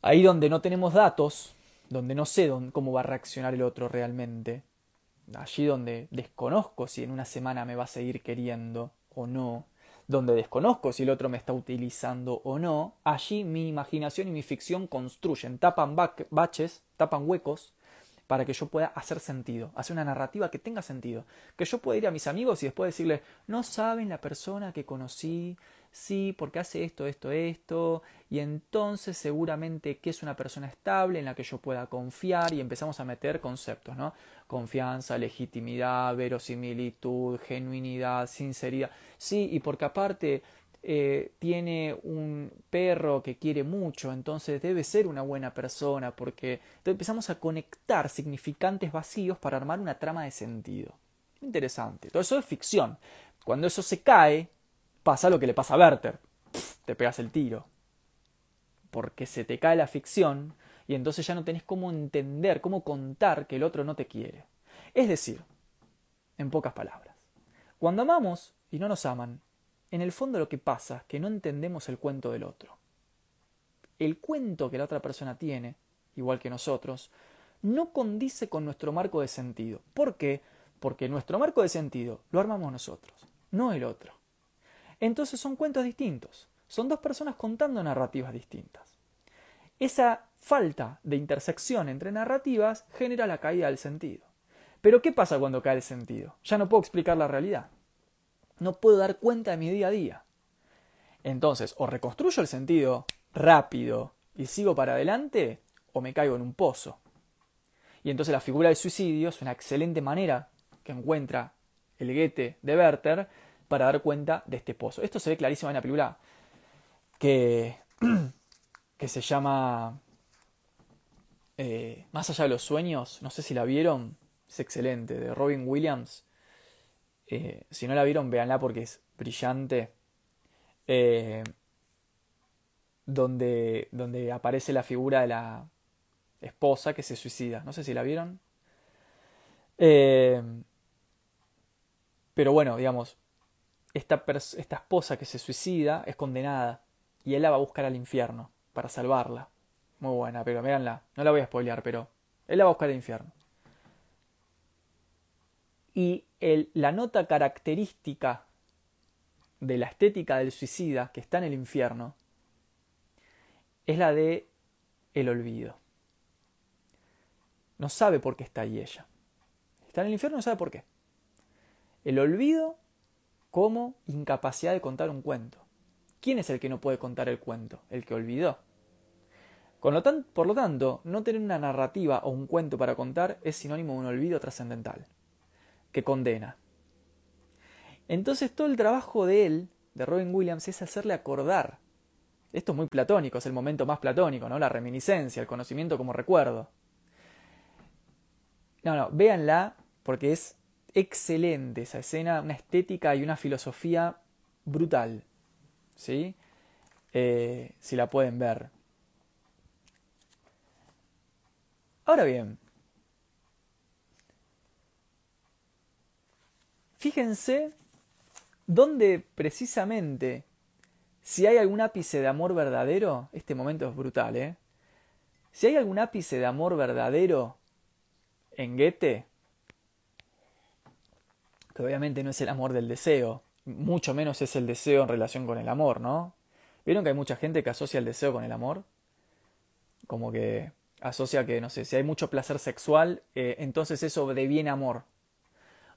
Speaker 1: Ahí donde no tenemos datos, donde no sé cómo va a reaccionar el otro realmente, allí donde desconozco si en una semana me va a seguir queriendo o no, donde desconozco si el otro me está utilizando o no, allí mi imaginación y mi ficción construyen, tapan baches, tapan huecos para que yo pueda hacer sentido, hacer una narrativa que tenga sentido, que yo pueda ir a mis amigos y después decirle, no saben la persona que conocí, sí, porque hace esto, esto, esto, y entonces seguramente que es una persona estable en la que yo pueda confiar y empezamos a meter conceptos, ¿no? Confianza, legitimidad, verosimilitud, genuinidad, sinceridad. Sí, y porque aparte eh, tiene un perro que quiere mucho, entonces debe ser una buena persona, porque entonces empezamos a conectar significantes vacíos para armar una trama de sentido. Interesante. Todo eso es ficción. Cuando eso se cae, pasa lo que le pasa a Werther. te pegas el tiro. Porque se te cae la ficción y entonces ya no tenés cómo entender, cómo contar que el otro no te quiere. Es decir, en pocas palabras, cuando amamos y no nos aman, en el fondo lo que pasa es que no entendemos el cuento del otro. El cuento que la otra persona tiene, igual que nosotros, no condice con nuestro marco de sentido. ¿Por qué? Porque nuestro marco de sentido lo armamos nosotros, no el otro. Entonces son cuentos distintos. Son dos personas contando narrativas distintas. Esa falta de intersección entre narrativas genera la caída del sentido. Pero ¿qué pasa cuando cae el sentido? Ya no puedo explicar la realidad. No puedo dar cuenta de mi día a día. Entonces, o reconstruyo el sentido rápido y sigo para adelante, o me caigo en un pozo. Y entonces la figura del suicidio es una excelente manera que encuentra el guete de Werther para dar cuenta de este pozo. Esto se ve clarísimo en la película que, que se llama eh, Más allá de los sueños. No sé si la vieron. Es excelente, de Robin Williams. Eh, si no la vieron, véanla porque es brillante. Eh, donde, donde aparece la figura de la esposa que se suicida. No sé si la vieron. pero bueno, digamos, esta, esta esposa que se suicida es condenada y él la va a buscar al infierno para salvarla. Muy buena, pero véanla, no la voy a spoilear, pero él la va a buscar al infierno. Y el, la nota característica de la estética del suicida que está en el infierno es la de el olvido. No sabe por qué está ahí ella. Está en el infierno, no sabe por qué. El olvido como incapacidad de contar un cuento. ¿Quién es el que no puede contar el cuento? El que olvidó. por lo tanto, no tener una narrativa o un cuento para contar es sinónimo de un olvido trascendental, que condena. Entonces todo el trabajo de él, de Robin Williams, es hacerle acordar. Esto es muy platónico, es el momento más platónico, ¿no? La reminiscencia, el conocimiento como recuerdo. No, no, véanla porque es excelente esa escena, una estética y una filosofía brutal. ¿Sí? Eh, si la pueden ver. Ahora bien, fíjense dónde precisamente, si hay algún ápice de amor verdadero, este momento es brutal, ¿eh? Si hay algún ápice de amor verdadero en Goethe, obviamente no es el amor del deseo, mucho menos es el deseo en relación con el amor, ¿no? ¿Vieron que hay mucha gente que asocia el deseo con el amor? Como que asocia que, no sé, si hay mucho placer sexual, eh, entonces eso deviene amor.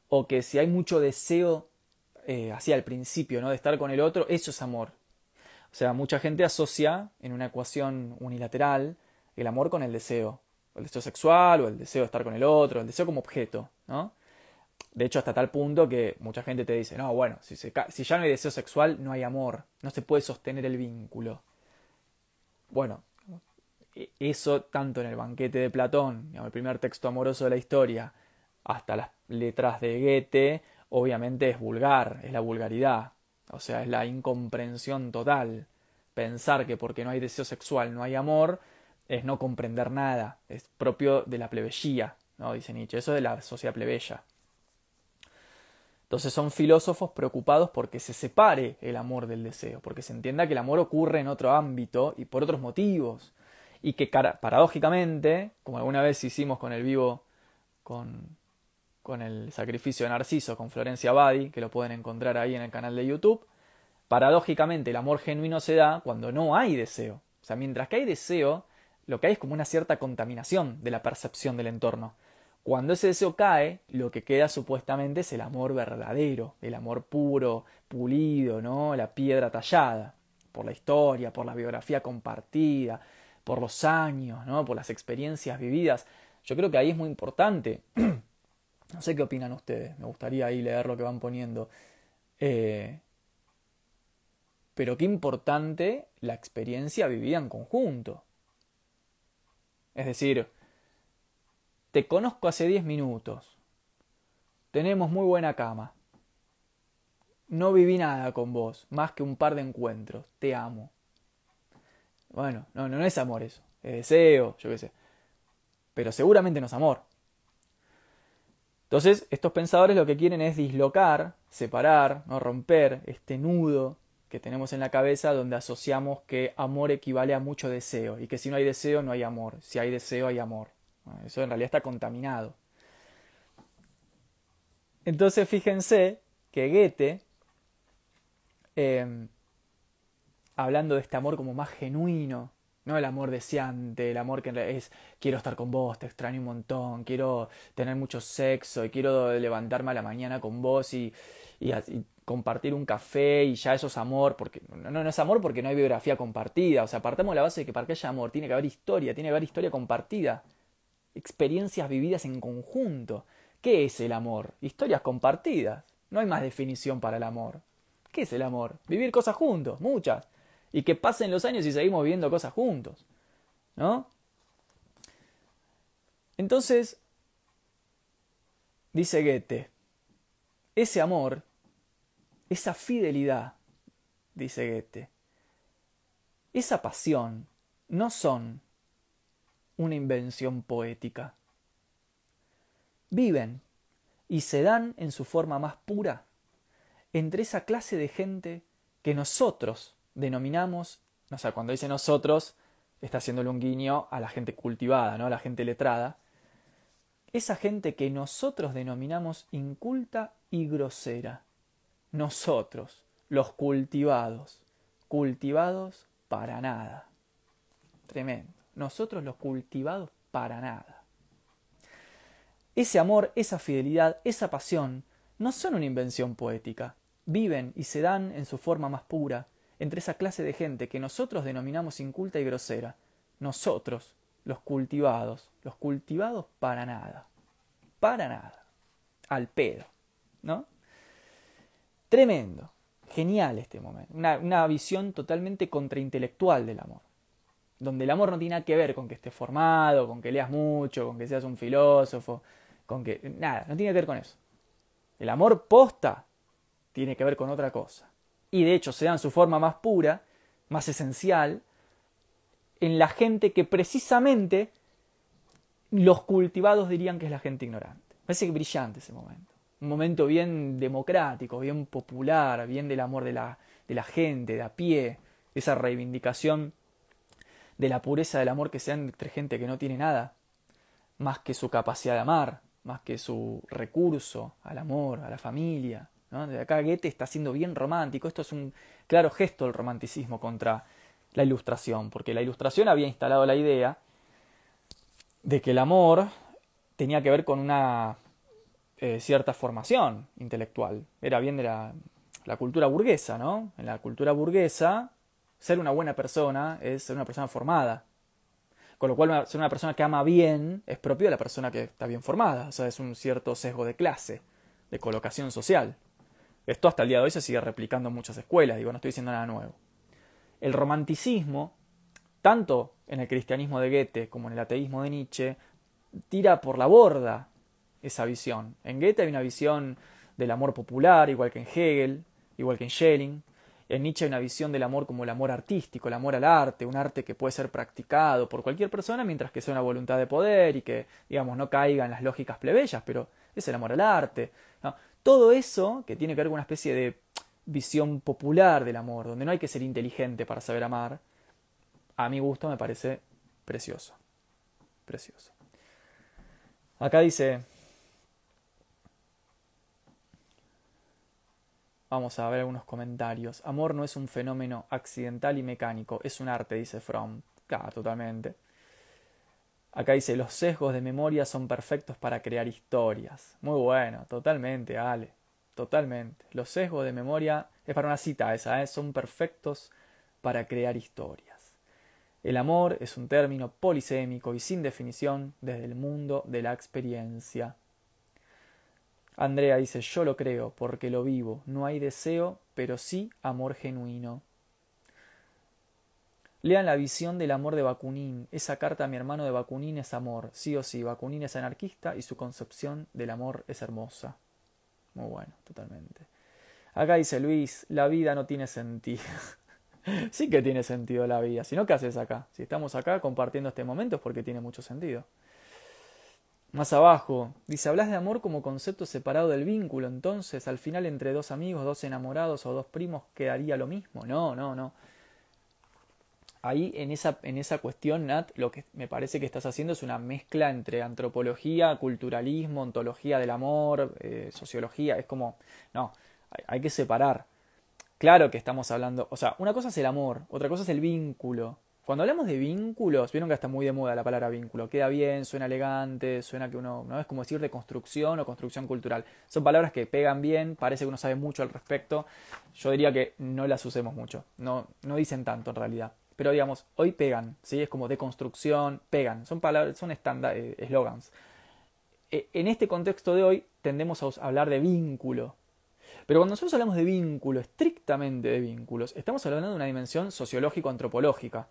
Speaker 1: O que si hay mucho deseo, eh, así al principio, ¿no? De estar con el otro, eso es amor. O sea, mucha gente asocia en una ecuación unilateral el amor con el deseo. el deseo sexual, o el deseo de estar con el otro, el deseo como objeto, ¿no? De hecho, hasta tal punto que mucha gente te dice, no, bueno, si, si ya no hay deseo sexual, no hay amor, no se puede sostener el vínculo. Bueno, e, eso tanto en el banquete de Platón, el primer texto amoroso de la historia, hasta las letras de Goethe, obviamente es vulgar, es la vulgaridad, o sea, es la incomprensión total. Pensar que porque no hay deseo sexual no hay amor es no comprender nada, es propio de la plebeyía, ¿no? dice Nietzsche, eso es de la sociedad plebeya. Entonces son filósofos preocupados porque se separe el amor del deseo, porque se entienda que el amor ocurre en otro ámbito y por otros motivos, y que paradójicamente, como alguna vez hicimos con el vivo con, con el sacrificio de Narciso con Florencia Badi, que lo pueden encontrar ahí en el canal de YouTube. Paradójicamente, el amor genuino se da cuando no hay deseo. O sea, mientras que hay deseo, lo que hay es como una cierta contaminación de la percepción del entorno. Cuando ese deseo cae, lo que queda supuestamente es el amor verdadero, el amor puro, pulido, ¿no? La piedra tallada, por la historia, por la biografía compartida, por los años, ¿no? Por las experiencias vividas. Yo creo que ahí es muy importante. no sé qué opinan ustedes, me gustaría ahí leer lo que van poniendo. Eh, pero qué importante la experiencia vivida en conjunto. Es decir, te conozco hace 10 minutos. Tenemos muy buena cama. No viví nada con vos, más que un par de encuentros. Te amo. Bueno, no, no, es amor eso. Es deseo, yo qué sé. Pero seguramente no es amor. Entonces, estos pensadores lo que quieren es dislocar, separar, no romper este nudo que tenemos en la cabeza donde asociamos que amor equivale a mucho deseo y que si no hay deseo no hay amor, si hay deseo hay amor. Eso en realidad está contaminado. Entonces fíjense que Goethe, em, hablando de este amor como más genuino, no el amor deseante, el amor que es quiero estar con vos, te extraño un montón, quiero tener mucho sexo y quiero levantarme a la mañana con vos y, y, compartir un café y ya eso es amor, porque no, no, es amor porque no hay biografía compartida, o sea, partamos de la base de que para que haya amor tiene que haber historia, tiene que haber historia compartida experiencias vividas en conjunto. ¿Qué es el amor? Historias compartidas. No hay más definición para el amor. ¿Qué es el amor? Vivir cosas juntos, muchas. Y que pasen los años y seguimos viviendo cosas juntos. ¿No? Entonces, dice Goethe, ese amor, esa fidelidad, dice Goethe, esa pasión no son una invención poética. Viven y se dan en su forma más pura entre esa clase de gente que nosotros denominamos, o sea, cuando dice nosotros, está haciéndole un guiño a la gente cultivada, ¿no? a la gente letrada, esa gente que nosotros denominamos inculta y grosera. Nosotros, los cultivados, cultivados para nada. Tremendo nosotros los cultivados para nada. Ese amor, esa fidelidad, esa pasión no son una invención poética, viven y se dan en su forma más pura entre esa clase de gente que nosotros denominamos inculta y grosera, nosotros, los cultivados, los cultivados para nada, para nada, al pedo, ¿no? Tremendo, genial este momento, una, una visión totalmente contraintelectual del amor donde el amor no tiene nada que ver con que estés formado, con que leas mucho, con que seas un filósofo, con que... Nada, no tiene que ver con eso. El amor posta tiene que ver con otra cosa. Y de hecho se da en su forma más pura, más esencial, en la gente que precisamente los cultivados dirían que es la gente ignorante. Parece que brillante ese momento. Un momento bien democrático, bien popular, bien del amor de la, de la gente, de a pie, esa reivindicación de la pureza del amor que sea entre gente que no tiene nada, más que su capacidad de amar, más que su recurso al amor, a la familia. De acá Goethe está siendo bien romántico. Esto es un claro gesto del romanticismo contra la ilustración, porque la ilustración había instalado la idea de que el amor tenía que ver con una eh, cierta formación intelectual. Era bien de la, la cultura burguesa, ¿no? En la cultura burguesa ser una buena persona es ser una persona formada. Con lo cual, ser una persona que ama bien es propio de la persona que está bien formada. O sea, es un cierto sesgo de clase, de colocación social. Esto hasta el día de hoy se sigue replicando en muchas escuelas, digo, no estoy diciendo nada nuevo. El romanticismo, tanto en el cristianismo de Goethe como en el ateísmo de Nietzsche, tira por la borda esa visión. En Goethe hay una visión del amor popular, igual que en Hegel, igual que en Schelling, en Nietzsche hay una visión del amor como el amor artístico, el amor al arte, un arte que puede ser practicado por cualquier persona mientras que sea una voluntad de poder y que, digamos, no caiga en las lógicas plebeyas, pero es el amor al arte. Todo eso que tiene que ver con una especie de visión popular del amor, donde no hay que ser inteligente para saber amar, a mi gusto me parece precioso. Precioso. Acá dice, Vamos a ver algunos comentarios. Amor no es un fenómeno accidental y mecánico, es un arte, dice Fromm. Claro, totalmente. Acá dice, los sesgos de memoria son perfectos para crear historias. Muy bueno, totalmente, Ale. Totalmente. Los sesgos de memoria, es para una cita esa, ¿eh? son perfectos para crear historias. El amor es un término polisémico y sin definición desde el mundo de la experiencia. Andrea dice, yo lo creo porque lo vivo. No hay deseo, pero sí amor genuino. Lean la visión del amor de Bakunin. Esa carta a mi hermano de Bakunin es amor. Sí o sí, Bakunin es anarquista y su concepción del amor es hermosa. Muy bueno, totalmente. Acá dice Luis, la vida no tiene sentido. sí que tiene sentido la vida. Si no, ¿qué haces acá? Si estamos acá compartiendo este momento es porque tiene mucho sentido. Más abajo, dice, hablas de amor como concepto separado del vínculo, entonces al final entre dos amigos, dos enamorados o dos primos quedaría lo mismo. No, no, no. Ahí en esa, en esa cuestión, Nat, lo que me parece que estás haciendo es una mezcla entre antropología, culturalismo, ontología del amor, eh, sociología. Es como, no, hay que separar. Claro que estamos hablando, o sea, una cosa es el amor, otra cosa es el vínculo. Cuando hablamos de vínculos, vieron que está muy de moda la palabra vínculo. Queda bien, suena elegante, suena que uno, no es como decir de construcción o construcción cultural. Son palabras que pegan bien, parece que uno sabe mucho al respecto. Yo diría que no las usemos mucho. No, no dicen tanto en realidad. Pero digamos, hoy pegan, ¿sí? Es como de construcción, pegan. Son palabras, son estándar, eh, eslogans. E, en este contexto de hoy tendemos a hablar de vínculo, pero cuando nosotros hablamos de vínculo, estrictamente de vínculos, estamos hablando de una dimensión sociológico-antropológica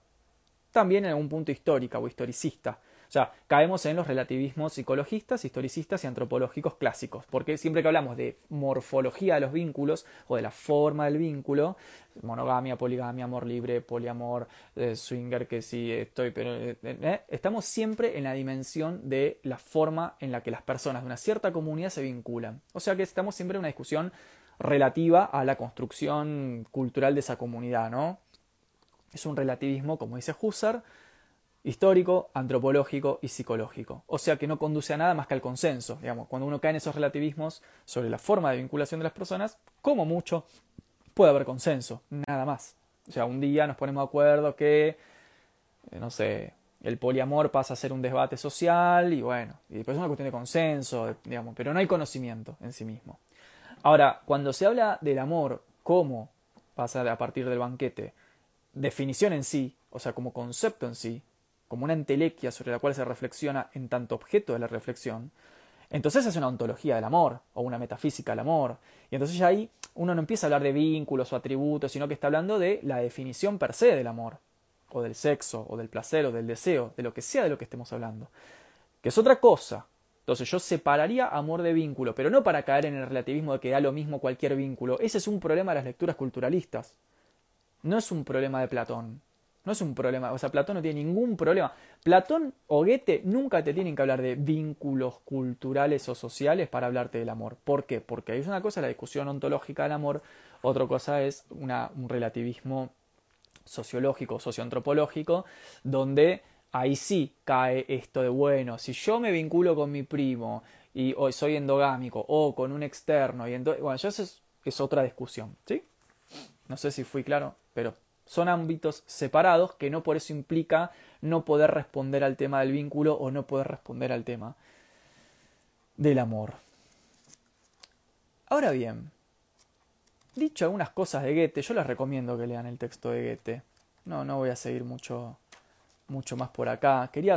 Speaker 1: también en algún punto histórica o historicista. O sea, caemos en los relativismos psicologistas, historicistas y antropológicos clásicos, porque siempre que hablamos de morfología de los vínculos o de la forma del vínculo, monogamia, poligamia, amor libre, poliamor, eh, swinger, que sí estoy, pero eh, eh, estamos siempre en la dimensión de la forma en la que las personas de una cierta comunidad se vinculan. O sea que estamos siempre en una discusión relativa a la construcción cultural de esa comunidad, ¿no? Es un relativismo, como dice Husserl, histórico, antropológico y psicológico. O sea que no conduce a nada más que al consenso. Digamos, cuando uno cae en esos relativismos sobre la forma de vinculación de las personas, como mucho puede haber consenso, nada más. O sea, un día nos ponemos de acuerdo que, eh, no sé, el poliamor pasa a ser un debate social y bueno, y después es una cuestión de consenso, digamos, pero no hay conocimiento en sí mismo. Ahora, cuando se habla del amor, ¿cómo pasa a partir del banquete? Definición en sí, o sea, como concepto en sí, como una entelequia sobre la cual se reflexiona en tanto objeto de la reflexión, entonces es una ontología del amor o una metafísica del amor. Y entonces ya ahí uno no empieza a hablar de vínculos o atributos, sino que está hablando de la definición per se del amor, o del sexo, o del placer, o del deseo, de lo que sea de lo que estemos hablando, que es otra cosa. Entonces yo separaría amor de vínculo, pero no para caer en el relativismo de que da lo mismo cualquier vínculo. Ese es un problema de las lecturas culturalistas no es un problema de Platón. No es un problema, o sea, Platón no tiene ningún problema. Platón o Goethe nunca te tienen que hablar de vínculos culturales o sociales para hablarte del amor. ¿Por qué? Porque hay una cosa la discusión ontológica del amor, otra cosa es un relativismo sociológico, socioantropológico, donde ahí sí cae esto de, bueno, si yo me vinculo con mi primo y soy endogámico o con un externo, y entonces, bueno, ya eso es, es otra discusión, ¿sí? No sé si fui claro, pero son ámbitos separados que no por eso implica no poder responder al tema del vínculo o no poder responder al tema del amor. Ahora bien, dicho algunas cosas de Goethe, yo les recomiendo que lean el texto de Goethe. No, no voy a seguir mucho, mucho más por acá. Quería,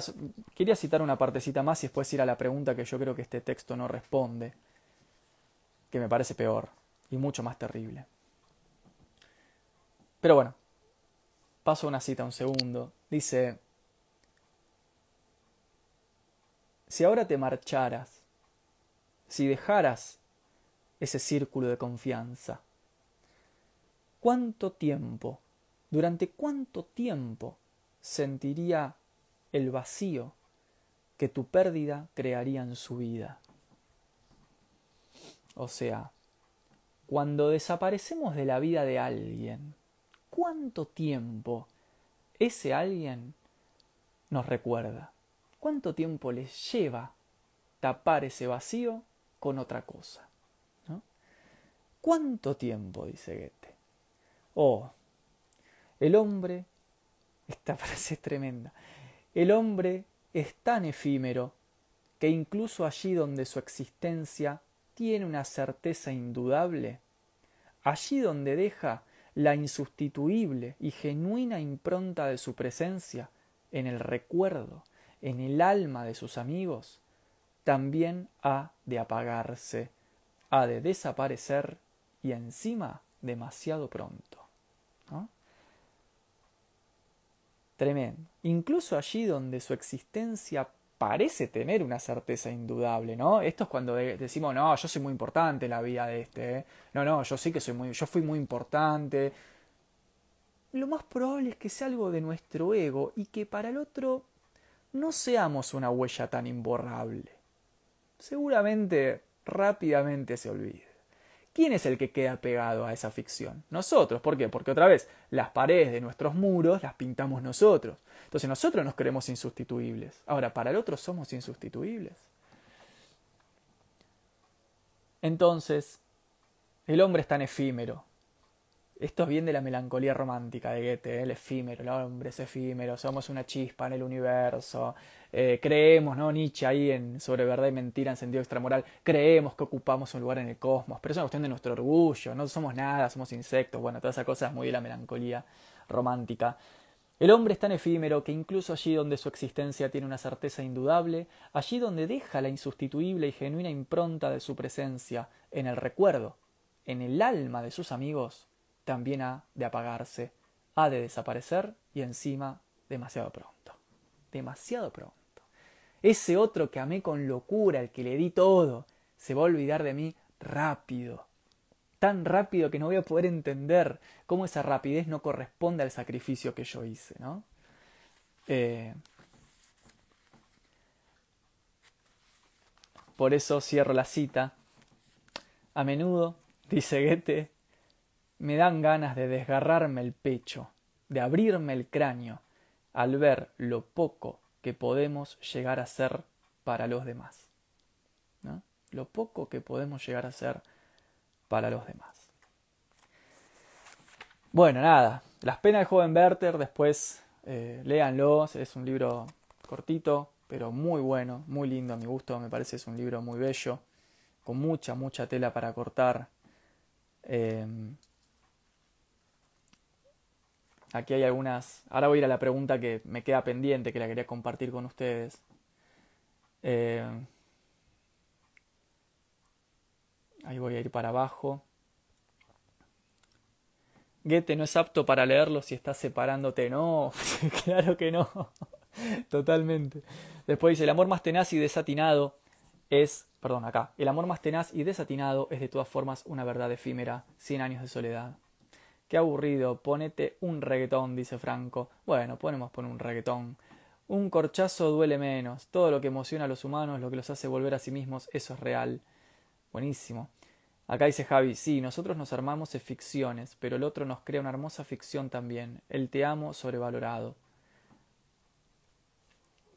Speaker 1: quería citar una partecita más y después ir a la pregunta que yo creo que este texto no responde, que me parece peor y mucho más terrible. Pero bueno, paso una cita un segundo. Dice, si ahora te marcharas, si dejaras ese círculo de confianza, ¿cuánto tiempo, durante cuánto tiempo sentiría el vacío que tu pérdida crearía en su vida? O sea, cuando desaparecemos de la vida de alguien, cuánto tiempo ese alguien nos recuerda, cuánto tiempo les lleva tapar ese vacío con otra cosa. ¿Cuánto tiempo? dice Goethe. Oh, el hombre, esta frase es tremenda, el hombre es tan efímero que incluso allí donde su existencia tiene una certeza indudable, allí donde deja la insustituible y genuina impronta de su presencia en el recuerdo, en el alma de sus amigos, también ha de apagarse, ha de desaparecer y encima demasiado pronto. Tremendo. Incluso allí donde su existencia parece tener una certeza indudable, ¿no? Esto es cuando decimos, no, yo soy muy importante en la vida de este, ¿eh? no, no, yo sí que soy muy, yo fui muy importante. Lo más probable es que sea algo de nuestro ego y que para el otro no seamos una huella tan imborrable. Seguramente rápidamente se olvide. ¿Quién es el que queda pegado a esa ficción? Nosotros. ¿Por qué? Porque otra vez, las paredes de nuestros muros las pintamos nosotros. Entonces nosotros nos creemos insustituibles. Ahora, para el otro somos insustituibles. Entonces, el hombre es tan efímero. Esto es bien de la melancolía romántica de Goethe, ¿eh? el efímero, el hombre es efímero, somos una chispa en el universo, eh, creemos, ¿no? Nietzsche ahí en sobre verdad y mentira en sentido extramoral, creemos que ocupamos un lugar en el cosmos, pero es una cuestión de nuestro orgullo, no somos nada, somos insectos, bueno, toda esa cosa es muy de la melancolía romántica. El hombre es tan efímero que incluso allí donde su existencia tiene una certeza indudable, allí donde deja la insustituible y genuina impronta de su presencia en el recuerdo, en el alma de sus amigos, también ha de apagarse, ha de desaparecer y encima demasiado pronto. Demasiado pronto. Ese otro que amé con locura, el que le di todo, se va a olvidar de mí rápido. Tan rápido que no voy a poder entender cómo esa rapidez no corresponde al sacrificio que yo hice, ¿no? Eh, por eso cierro la cita. A menudo, dice Goethe, me dan ganas de desgarrarme el pecho, de abrirme el cráneo, al ver lo poco que podemos llegar a ser para los demás. ¿no? Lo poco que podemos llegar a ser para los demás. Bueno, nada, Las penas del joven Werther, después eh, léanlo, es un libro cortito, pero muy bueno, muy lindo a mi gusto, me parece es un libro muy bello, con mucha, mucha tela para cortar. Eh, Aquí hay algunas. Ahora voy a ir a la pregunta que me queda pendiente, que la quería compartir con ustedes. Eh, ahí voy a ir para abajo. Goethe no es apto para leerlo si estás separándote. No, claro que no. Totalmente. Después dice, el amor más tenaz y desatinado es, perdón, acá, el amor más tenaz y desatinado es de todas formas una verdad efímera, cien años de soledad. Qué aburrido, ponete un reggaetón, dice Franco. Bueno, ponemos poner un reggaetón. Un corchazo duele menos. Todo lo que emociona a los humanos, lo que los hace volver a sí mismos, eso es real. Buenísimo. Acá dice Javi, sí, nosotros nos armamos de ficciones, pero el otro nos crea una hermosa ficción también. El te amo sobrevalorado.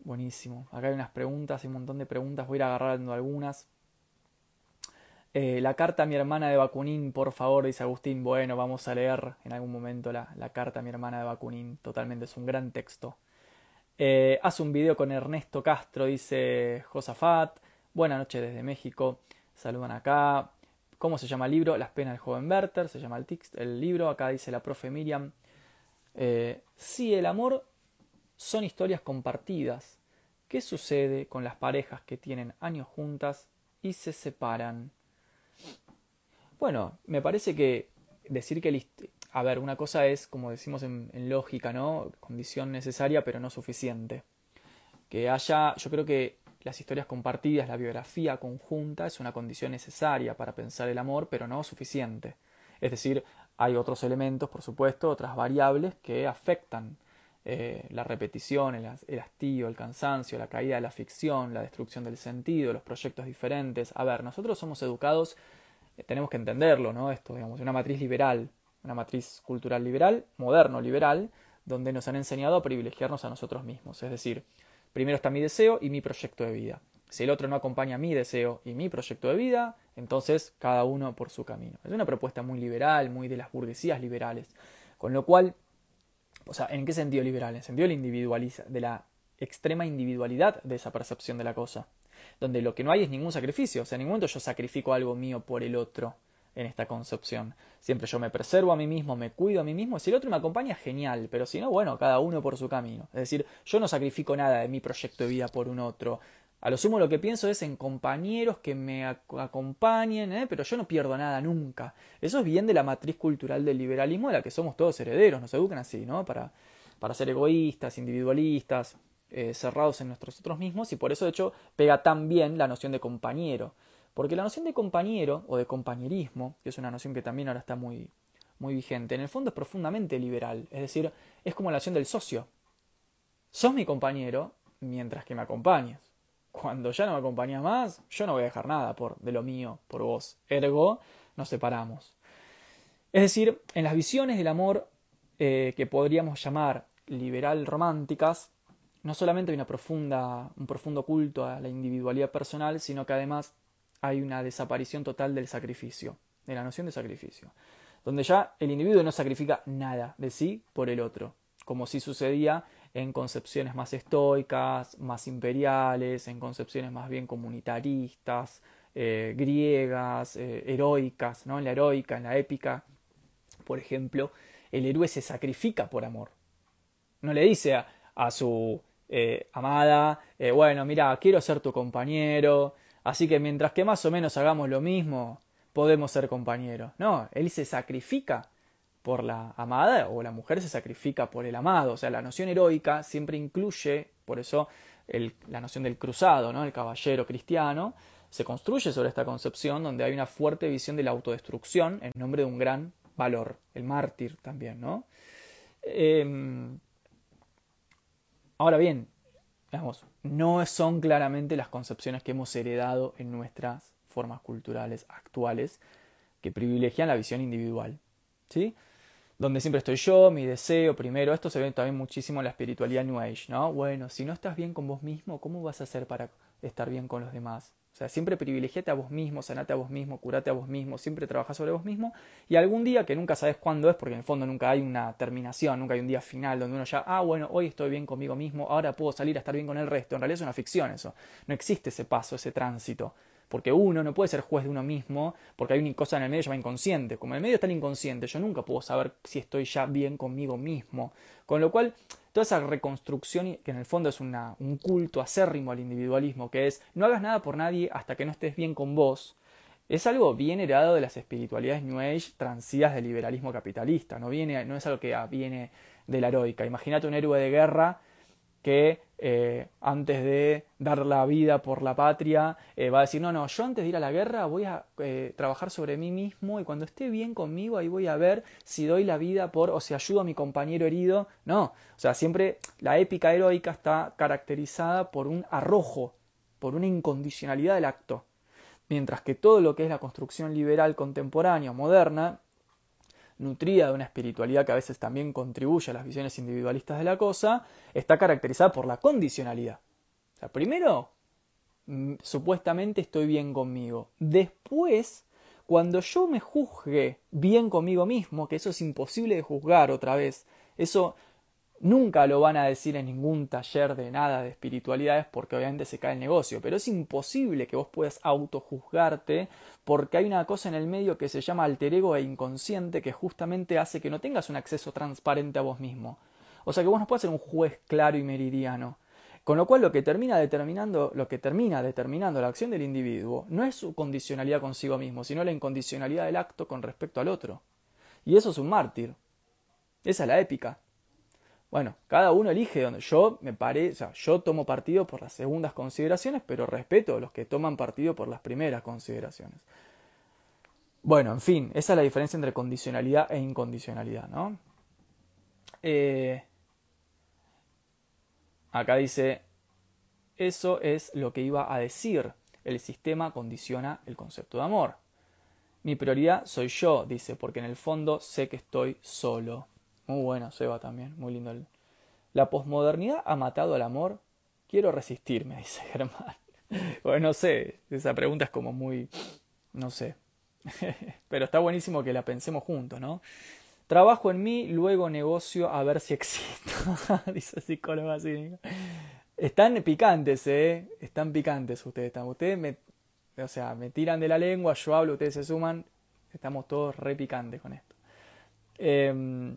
Speaker 1: Buenísimo. Acá hay unas preguntas, hay un montón de preguntas. Voy a ir agarrando algunas. Eh, la carta a mi hermana de Bakunin, por favor, dice Agustín. Bueno, vamos a leer en algún momento la, carta a mi hermana de Bakunin. Totalmente, es un gran texto. Eh, haz un video con Ernesto Castro, dice Josafat. Buenas noches desde México. Saludan acá. ¿Cómo se llama el libro? Las penas del joven Werther. Se llama el, el libro. Acá dice la profe Miriam. Eh, sí, el amor son historias compartidas. ¿Qué sucede con las parejas que tienen años juntas y se separan? Bueno, me parece que decir que... A ver, una cosa es, como decimos en, lógica, ¿no? Condición necesaria pero no suficiente. Que haya, yo creo que las historias compartidas, la biografía conjunta es una condición necesaria para pensar el amor, pero no suficiente. Es decir, hay otros elementos, por supuesto, otras variables que afectan eh, la repetición, el, hastío, el cansancio, la caída de la ficción, la destrucción del sentido, los proyectos diferentes. A ver, nosotros somos educados eh, tenemos que entenderlo, ¿no? Esto, digamos, una matriz liberal, una matriz cultural liberal, moderno liberal, donde nos han enseñado a privilegiarnos a nosotros mismos. Es decir, primero está mi deseo y mi proyecto de vida. Si el otro no acompaña mi deseo y mi proyecto de vida, entonces cada uno por su camino. Es una propuesta muy liberal, muy de las burguesías liberales. Con lo cual, o sea, ¿en qué sentido liberal? En sentido de la extrema individualidad de esa percepción de la cosa. Donde lo que no hay es ningún sacrificio. O sea, en ningún momento yo sacrifico algo mío por el otro en esta concepción. Siempre yo me preservo a mí mismo, me cuido a mí mismo. Si el otro me acompaña, genial. Pero si no, bueno, cada uno por su camino. Es decir, yo no sacrifico nada de mi proyecto de vida por un otro. A lo sumo lo que pienso es en compañeros que me acompañen, ¿eh? pero yo no pierdo nada nunca. Eso es bien de la matriz cultural del liberalismo de la que somos todos herederos, nos educan así, ¿no? Para, para ser egoístas, individualistas, eh, cerrados en nosotros mismos y por eso de hecho pega tan bien la noción de compañero. Porque la noción de compañero o de compañerismo, que es una noción que también ahora está muy, muy vigente, en el fondo es profundamente liberal. Es decir, es como la noción del socio. Sos mi compañero mientras que me acompañas. Cuando ya no me acompañas más, yo no voy a dejar nada por, de lo mío por vos. Ergo, nos separamos. Es decir, en las visiones del amor eh, que podríamos llamar liberal románticas, no solamente hay una profunda, un profundo culto a la individualidad personal, sino que además hay una desaparición total del sacrificio, de la noción de sacrificio, donde ya el individuo no sacrifica nada de sí por el otro, como si sucedía en concepciones más estoicas, más imperiales, en concepciones más bien comunitaristas, eh, griegas, eh, heroicas, ¿no? en la heroica, en la épica, por ejemplo, el héroe se sacrifica por amor. No le dice a, su eh, amada, bueno, mira, quiero ser tu compañero, Así que mientras que más o menos hagamos lo mismo, podemos ser compañeros. No, él se sacrifica por la amada o la mujer se sacrifica por el amado. O sea, la noción heroica siempre incluye, por eso la noción del cruzado, ¿no? el caballero cristiano, se construye sobre esta concepción donde hay una fuerte visión de la autodestrucción en nombre de un gran valor, el mártir también. ¿no? Em, ahora bien, digamos, no son claramente las concepciones que hemos heredado en nuestras formas culturales actuales que privilegian la visión individual. ¿Sí? Donde siempre estoy yo, mi deseo primero. Esto se ve también muchísimo en la espiritualidad New Age, ¿no? Bueno, si no estás bien con vos mismo, ¿cómo vas a hacer para estar bien con los demás? O sea, siempre privilegiate a vos mismo, sanate a vos mismo, curate a vos mismo, siempre trabaja sobre vos mismo y algún día, que nunca sabes cuándo es, porque en el fondo nunca hay una terminación, nunca hay un día final donde uno ya, ah, bueno, hoy estoy bien conmigo mismo, ahora puedo salir a estar bien con el resto. En realidad es una ficción eso. No existe ese paso, ese tránsito. Porque uno no puede ser juez de uno mismo, porque hay una cosa en el medio llamada inconsciente. Como el medio está el inconsciente, yo nunca puedo saber si estoy ya bien conmigo mismo. Con lo cual, toda esa reconstrucción, que en el fondo es una, un culto acérrimo al individualismo, que es no hagas nada por nadie hasta que no estés bien con vos, es algo bien heredado de las espiritualidades New Age transidas del liberalismo capitalista, no, viene, no es algo que viene de la heroica. Imagínate un héroe de guerra que eh, antes de dar la vida por la patria eh, va a decir, no, no, yo antes de ir a la guerra voy a eh, trabajar sobre mí mismo y cuando esté bien conmigo ahí voy a ver si doy la vida por o si ayudo a mi compañero herido. No, o sea, siempre la épica heroica está caracterizada por un arrojo, por una incondicionalidad del acto. Mientras que todo lo que es la construcción liberal contemporánea, moderna, nutrida de una espiritualidad que a veces también contribuye a las visiones individualistas de la cosa, está caracterizada por la condicionalidad. Primero, mm, supuestamente estoy bien conmigo. Después, cuando yo me juzgue bien conmigo mismo, que eso es imposible de juzgar otra vez, eso Nunca lo van a decir en ningún taller de nada de espiritualidades porque obviamente se cae el negocio, pero es imposible que vos puedas autojuzgarte porque hay una cosa en el medio que se llama alter ego e inconsciente que justamente hace que no tengas un acceso transparente a vos mismo. O sea que vos no puedes ser un juez claro y meridiano. Con lo cual lo que termina determinando, lo que termina determinando la acción del individuo no es su condicionalidad consigo mismo, sino la incondicionalidad del acto con respecto al otro. Y eso es un mártir. Esa es la épica. Bueno, cada uno elige donde yo me pare, o sea, yo tomo partido por las segundas consideraciones, pero respeto a los que toman partido por las primeras consideraciones. Bueno, en fin, esa es la diferencia entre condicionalidad e incondicionalidad, ¿no? Eh, acá dice, eso es lo que iba a decir. El sistema condiciona el concepto de amor. Mi prioridad soy yo, dice, porque en el fondo sé que estoy solo. Muy bueno, Seba también, muy lindo. La posmodernidad ha matado al amor. Quiero resistirme, dice Germán. bueno, no sé, esa pregunta es como muy, no sé, pero está buenísimo que la pensemos juntos, ¿no? Trabajo en mí, luego negocio a ver si existo, dice psicólogo así. Están picantes, ¿eh? Están picantes ustedes. Ustedes me, o sea, me tiran de la lengua, yo hablo, ustedes se suman. Estamos todos re picantes con esto. Eh,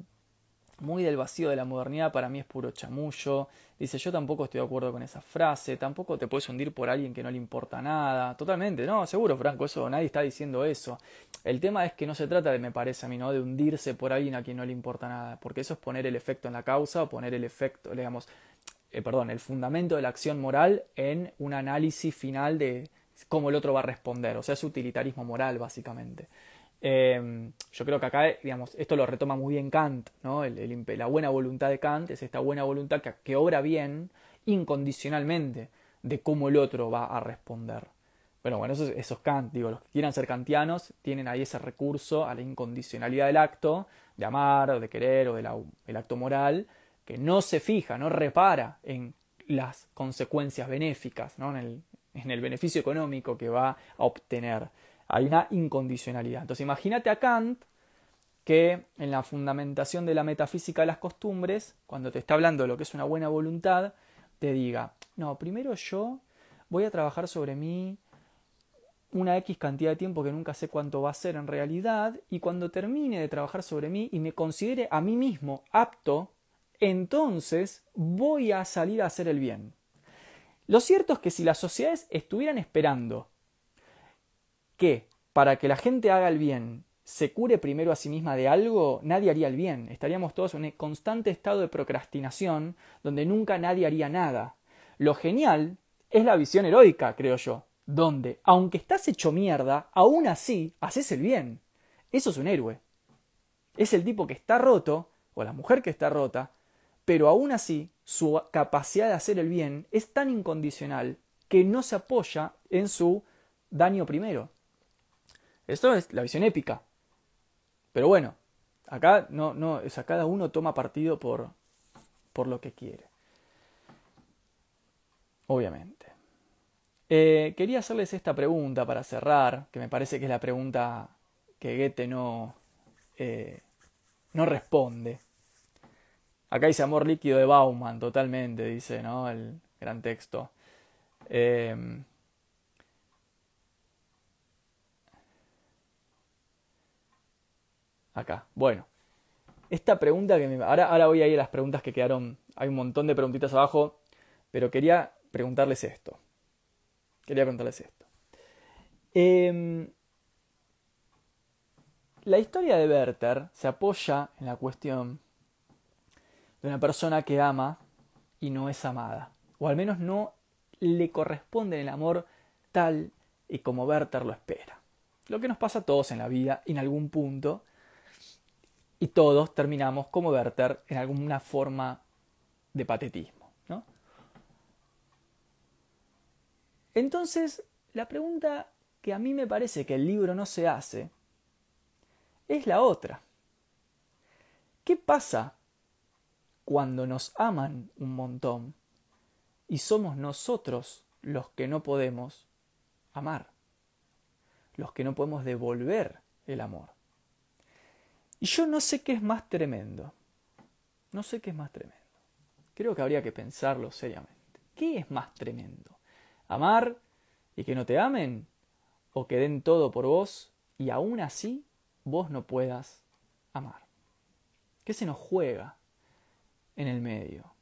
Speaker 1: muy del vacío de la modernidad para mí es puro chamullo. Dice, yo tampoco estoy de acuerdo con esa frase, tampoco te puedes hundir por alguien que no le importa nada. Totalmente, no, seguro, Franco, eso nadie está diciendo eso. El tema es que no se trata de, me parece a mí, ¿no? De hundirse por alguien a quien no le importa nada, porque eso es poner el efecto en la causa o poner el efecto, digamos, eh, perdón, el fundamento de la acción moral en un análisis final de cómo el otro va a responder. O sea, es utilitarismo moral, básicamente. Em, yo creo que acá, esto lo retoma muy bien Kant, ¿no? la buena voluntad de Kant es esta buena voluntad que, obra bien incondicionalmente de cómo el otro va a responder. Pero bueno, eso, es Kant, digo, los que quieran ser kantianos tienen ahí ese recurso a la incondicionalidad del acto, de amar o de querer o del acto moral, que no se fija, no repara en las consecuencias benéficas, ¿no? el, en el beneficio económico que va a obtener. Hay una incondicionalidad. Entonces imagínate a Kant que en la fundamentación de la metafísica de las costumbres, cuando te está hablando de lo que es una buena voluntad, te diga, no, primero yo voy a trabajar sobre mí una X cantidad de tiempo que nunca sé cuánto va a ser en realidad, y cuando termine de trabajar sobre mí y me considere a mí mismo apto, entonces voy a salir a hacer el bien. Lo cierto es que si las sociedades estuvieran esperando que para que la gente haga el bien se cure primero a sí misma de algo, nadie haría el bien. Estaríamos todos en un constante estado de procrastinación donde nunca nadie haría nada. Lo genial es la visión heroica, creo yo, donde, aunque estás hecho mierda, aún así haces el bien. Eso es un héroe. Es el tipo que está roto, o la mujer que está rota, pero aún así su capacidad de hacer el bien es tan incondicional que no se apoya en su daño primero. Esto es la visión épica. Pero bueno, acá no, no, o sea, cada uno toma partido por, por lo que quiere. Obviamente. Eh, quería hacerles esta pregunta para cerrar, que me parece que es la pregunta que Goethe no, eh, no responde. Acá dice amor líquido de Bauman, totalmente, dice, ¿no? El gran texto. Eh, acá. Bueno, esta pregunta que me... Ahora, ahora voy a ir a las preguntas que quedaron. Hay un montón de preguntitas abajo, pero quería preguntarles esto. Quería preguntarles esto. Em, la historia de Werther se apoya en la cuestión de una persona que ama y no es amada, o al menos no le corresponde el amor tal y como Werther lo espera. Lo que nos pasa a todos en la vida, en algún punto, y todos terminamos como Werther en alguna forma de patetismo. ¿no? Entonces, la pregunta que a mí me parece que el libro no se hace es la otra. ¿Qué pasa cuando nos aman un montón y somos nosotros los que no podemos amar? Los que no podemos devolver el amor. Y yo no sé qué es más tremendo. No sé qué es más tremendo. Creo que habría que pensarlo seriamente. ¿Qué es más tremendo? ¿Amar y que no te amen? ¿O que den todo por vos y aún así vos no puedas amar? ¿Qué se nos juega en el medio?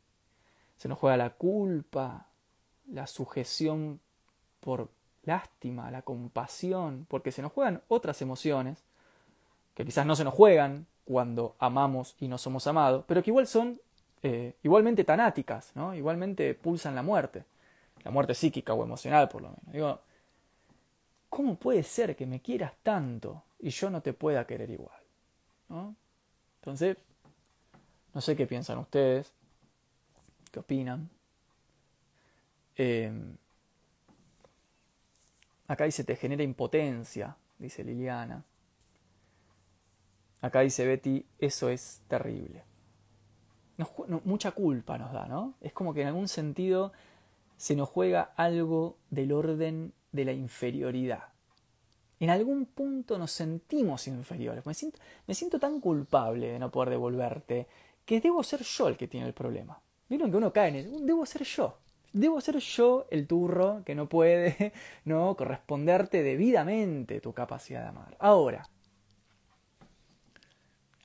Speaker 1: Se nos juega la culpa, la sujeción por lástima, la compasión, porque se nos juegan otras emociones que quizás no se nos juegan cuando amamos y no somos amados, pero que igual son eh, igualmente tanáticas, ¿no? igualmente pulsan la muerte, la muerte psíquica o emocional por lo menos. Digo, ¿cómo puede ser que me quieras tanto y yo no te pueda querer igual? ¿no? Entonces, no sé qué piensan ustedes, qué opinan. Em, acá dice, te genera impotencia, dice Liliana. Acá dice Betty, eso es terrible. mucha culpa nos da, ¿no? Es como que en algún sentido se nos juega algo del orden de la inferioridad. En algún punto nos sentimos inferiores. Me siento, tan culpable de no poder devolverte que debo ser yo el que tiene el problema. Vieron que uno cae en eso. Debo ser yo. Debo ser yo el turro que no puede no corresponderte debidamente tu capacidad de amar. Ahora,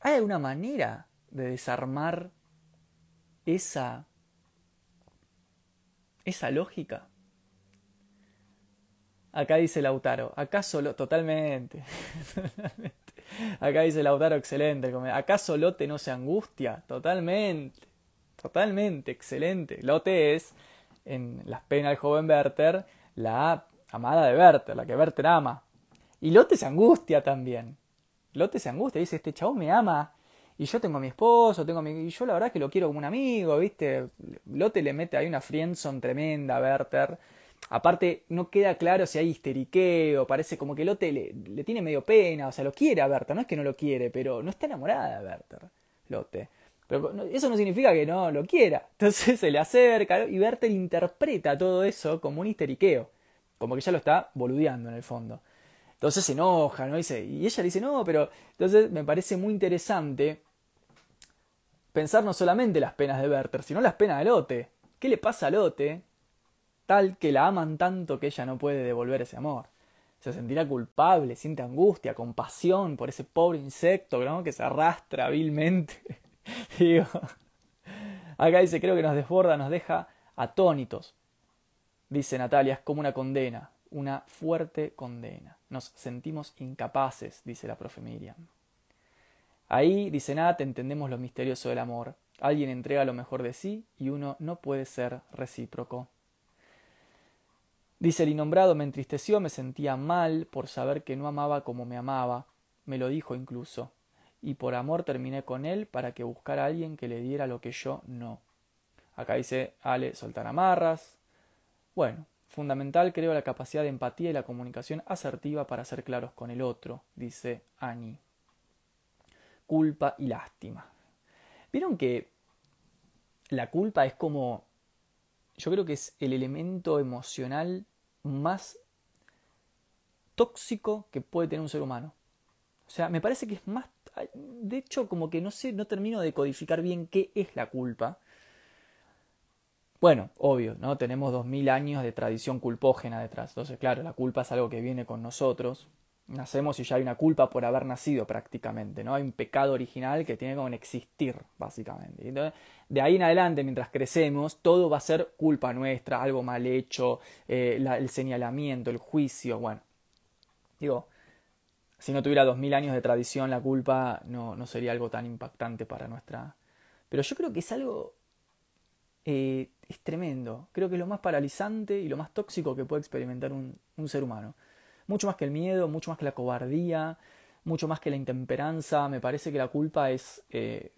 Speaker 1: ¿hay alguna manera de desarmar esa esa lógica? Acá dice Lautaro, ¿acaso lo totalmente? Acá dice Lautaro, excelente. ¿Acaso Lote no se angustia? Totalmente. Totalmente, excelente. Lote es, en las penas del joven Werther, la amada de Werther, la que Werther ama. Y Lote se angustia también. Lote se angustia, dice, este chavo me ama. Y yo tengo a mi esposo, tengo a mi... Y yo la verdad que lo quiero como un amigo, ¿viste? Lote le mete ahí una friendzone tremenda a Werther. Aparte, no queda claro si hay histeriqueo, parece como que Lote le, le, tiene medio pena, o sea, lo quiere a Werther, no es que no lo quiere, pero no está enamorada de Werther, Lote. Pero eso no significa que no lo quiera. Entonces se le acerca y Werther interpreta todo eso como un histeriqueo, como que ella lo está boludeando en el fondo. Entonces se enoja, ¿no? Dice, y ella dice, no, pero entonces me parece muy interesante pensar no solamente las penas de Werther, sino las penas de Lote. ¿Qué le pasa a Lote tal que la aman tanto que ella no puede devolver ese amor? Se sentirá culpable, siente angustia, compasión por ese pobre insecto ¿no? que se arrastra vilmente. Digo, acá dice, creo que nos desborda, nos deja atónitos. Dice Natalia, es como una condena, una fuerte condena. Nos sentimos incapaces, dice la profe Miriam. Ahí, dice Nat, entendemos lo misterioso del amor. Alguien entrega lo mejor de sí y uno no puede ser recíproco. Dice el innombrado, me entristeció, me sentía mal por saber que no amaba como me amaba, me lo dijo incluso, y por amor terminé con él para que buscara a alguien que le diera lo que yo no. Acá dice Ale, soltar amarras. Bueno, fundamental creo la capacidad de empatía y la comunicación asertiva para ser claros con el otro, dice Annie. Culpa y lástima. ¿Vieron que la culpa es como yo creo que es el elemento emocional más tóxico que puede tener un ser humano. O sea, me parece que es más... De hecho, como que no sé, no termino de codificar bien qué es la culpa. Bueno, obvio, ¿no? Tenemos dos mil años de tradición culpógena detrás. Entonces, claro, la culpa es algo que viene con nosotros. Nacemos y ya hay una culpa por haber nacido prácticamente, ¿no? Hay un pecado original que tiene como existir, básicamente. Entonces, de ahí en adelante, mientras crecemos, todo va a ser culpa nuestra, algo mal hecho, eh, el señalamiento, el juicio, bueno. Digo, si no tuviera dos mil años de tradición, la culpa no, no, sería algo tan impactante para nuestra... Pero yo creo que es algo... Eh, es tremendo. Creo que es lo más paralizante y lo más tóxico que puede experimentar un, un ser humano. Mucho más que el miedo, mucho más que la cobardía, mucho más que la intemperanza. Me parece que la culpa es eh,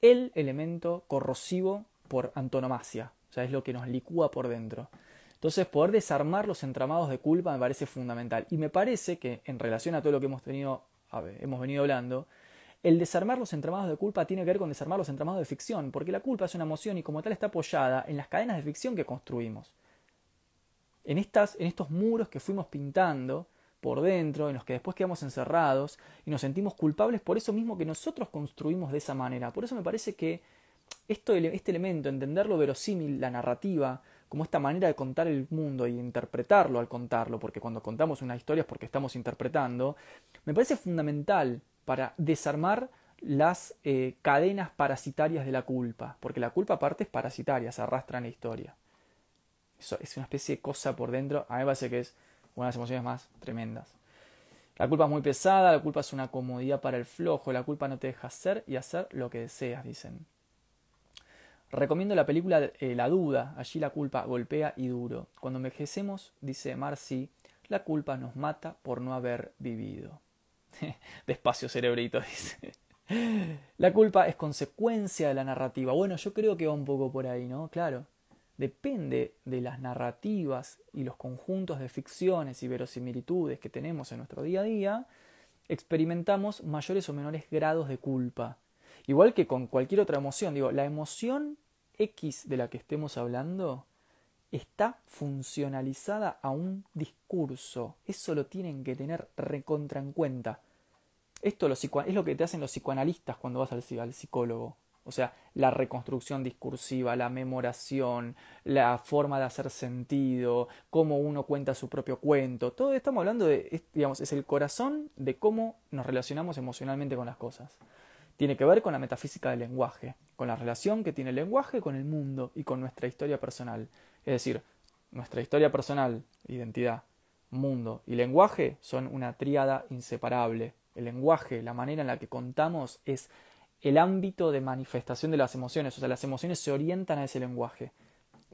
Speaker 1: el elemento corrosivo por antonomasia, o sea, es lo que nos licúa por dentro. Entonces, poder desarmar los entramados de culpa me parece fundamental. Y me parece que, en relación a todo lo que hemos, tenido, hemos venido hablando, el desarmar los entramados de culpa tiene que ver con desarmar los entramados de ficción, porque la culpa es una emoción y como tal está apoyada en las cadenas de ficción que construimos. En, estas, en estos muros que fuimos pintando por dentro, en los que después quedamos encerrados y nos sentimos culpables por eso mismo que nosotros construimos de esa manera. Por eso me parece que esto, este elemento, entender lo verosímil, la narrativa, como esta manera de contar el mundo y interpretarlo al contarlo, porque cuando contamos una historia es porque estamos interpretando, me parece fundamental para desarmar las eh, cadenas parasitarias de la culpa, porque la culpa aparte es parasitaria, se arrastra en la historia. Eso es una especie de cosa por dentro, a mí me parece que es una de las emociones más tremendas. La culpa es muy pesada, la culpa es una comodidad para el flojo, la culpa no te deja hacer y hacer lo que deseas, dicen. Recomiendo la película eh, La duda, allí la culpa golpea y duro. Cuando envejecemos, dice Marcy, la culpa nos mata por no haber vivido. Despacio cerebrito, dice. La culpa es consecuencia de la narrativa. Bueno, yo creo que va un poco por ahí, ¿no? Claro. Depende de las narrativas y los conjuntos de ficciones y verosimilitudes que tenemos en nuestro día a día, experimentamos mayores o menores grados de culpa. Igual que con cualquier otra emoción, digo, la emoción X de la que estemos hablando está funcionalizada a un discurso. Eso lo tienen que tener recontra en cuenta. Esto es lo que te hacen los psicoanalistas cuando vas al, psicólogo. O sea, la reconstrucción discursiva, la memoración, la forma de hacer sentido, cómo uno cuenta su propio cuento. Todo estamos hablando de, digamos, es el corazón de cómo nos relacionamos emocionalmente con las cosas. Tiene que ver con la metafísica del lenguaje, con la relación que tiene el lenguaje con el mundo y con nuestra historia personal. Es decir, nuestra historia personal, identidad, mundo y lenguaje son una tríada inseparable. El lenguaje, la manera en la que contamos es el ámbito de manifestación de las emociones, o sea, las emociones se orientan a ese lenguaje.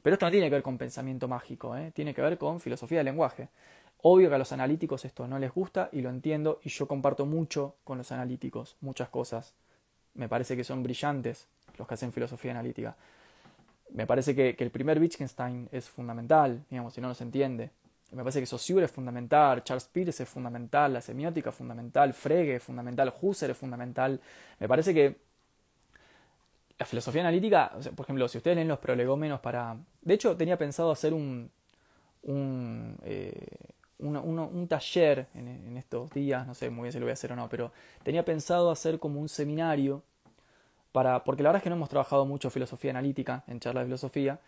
Speaker 1: Pero esto no tiene que ver con pensamiento mágico, ¿eh? tiene que ver con filosofía del lenguaje. Obvio que a los analíticos esto no les gusta y lo entiendo y yo comparto mucho con los analíticos, muchas cosas. Me parece que son brillantes los que hacen filosofía analítica. Me parece que, el primer Wittgenstein es fundamental, digamos, si no, no se entiende. Me parece que Saussure es fundamental, Charles Peirce es fundamental, la semiótica es fundamental, Frege es fundamental, Husserl es fundamental. Me parece que la filosofía analítica, por ejemplo, si ustedes leen los prolegómenos para... De hecho, tenía pensado hacer un, un, eh, un, taller en, en, estos días, no sé muy bien si lo voy a hacer o no, pero tenía pensado hacer como un seminario para... Porque la verdad es que no hemos trabajado mucho filosofía analítica en charla de filosofía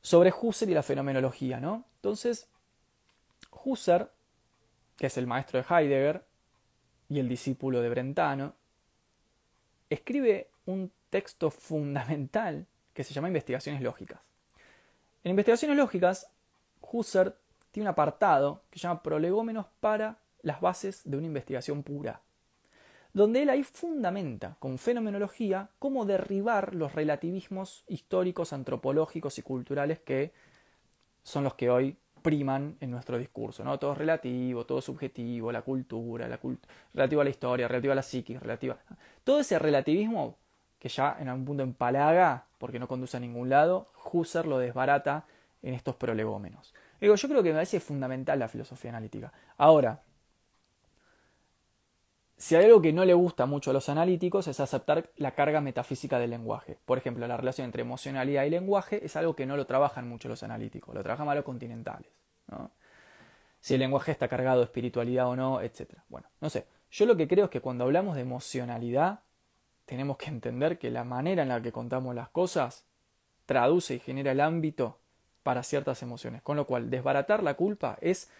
Speaker 1: sobre Husserl y la fenomenología, ¿no? Entonces, Husserl, que es el maestro de Heidegger y el discípulo de Brentano, escribe un texto fundamental que se llama Investigaciones Lógicas. En Investigaciones Lógicas, Husserl tiene un apartado que se llama Prolegómenos para las bases de una investigación pura donde él ahí fundamenta con fenomenología cómo derribar los relativismos históricos, antropológicos y culturales que son los que hoy priman en nuestro discurso, ¿no? Todo es relativo, todo subjetivo, la cultura, la relativo a la historia, relativo a la psiquis, relativo Todo ese relativismo que ya en algún punto empalaga, porque no conduce a ningún lado, Husserl lo desbarata en estos prolegómenos. Yo creo que me parece fundamental la filosofía analítica. Ahora, si hay algo que no le gusta mucho a los analíticos es aceptar la carga metafísica del lenguaje. Por ejemplo, la relación entre emocionalidad y lenguaje es algo que no lo trabajan mucho los analíticos, lo trabajan más los continentales. Si el lenguaje está cargado de espiritualidad o no, etc. Bueno, no sé. Yo lo que creo es que cuando hablamos de emocionalidad, tenemos que entender que la manera en la que contamos las cosas traduce y genera el ámbito para ciertas emociones. Con lo cual, desbaratar la culpa es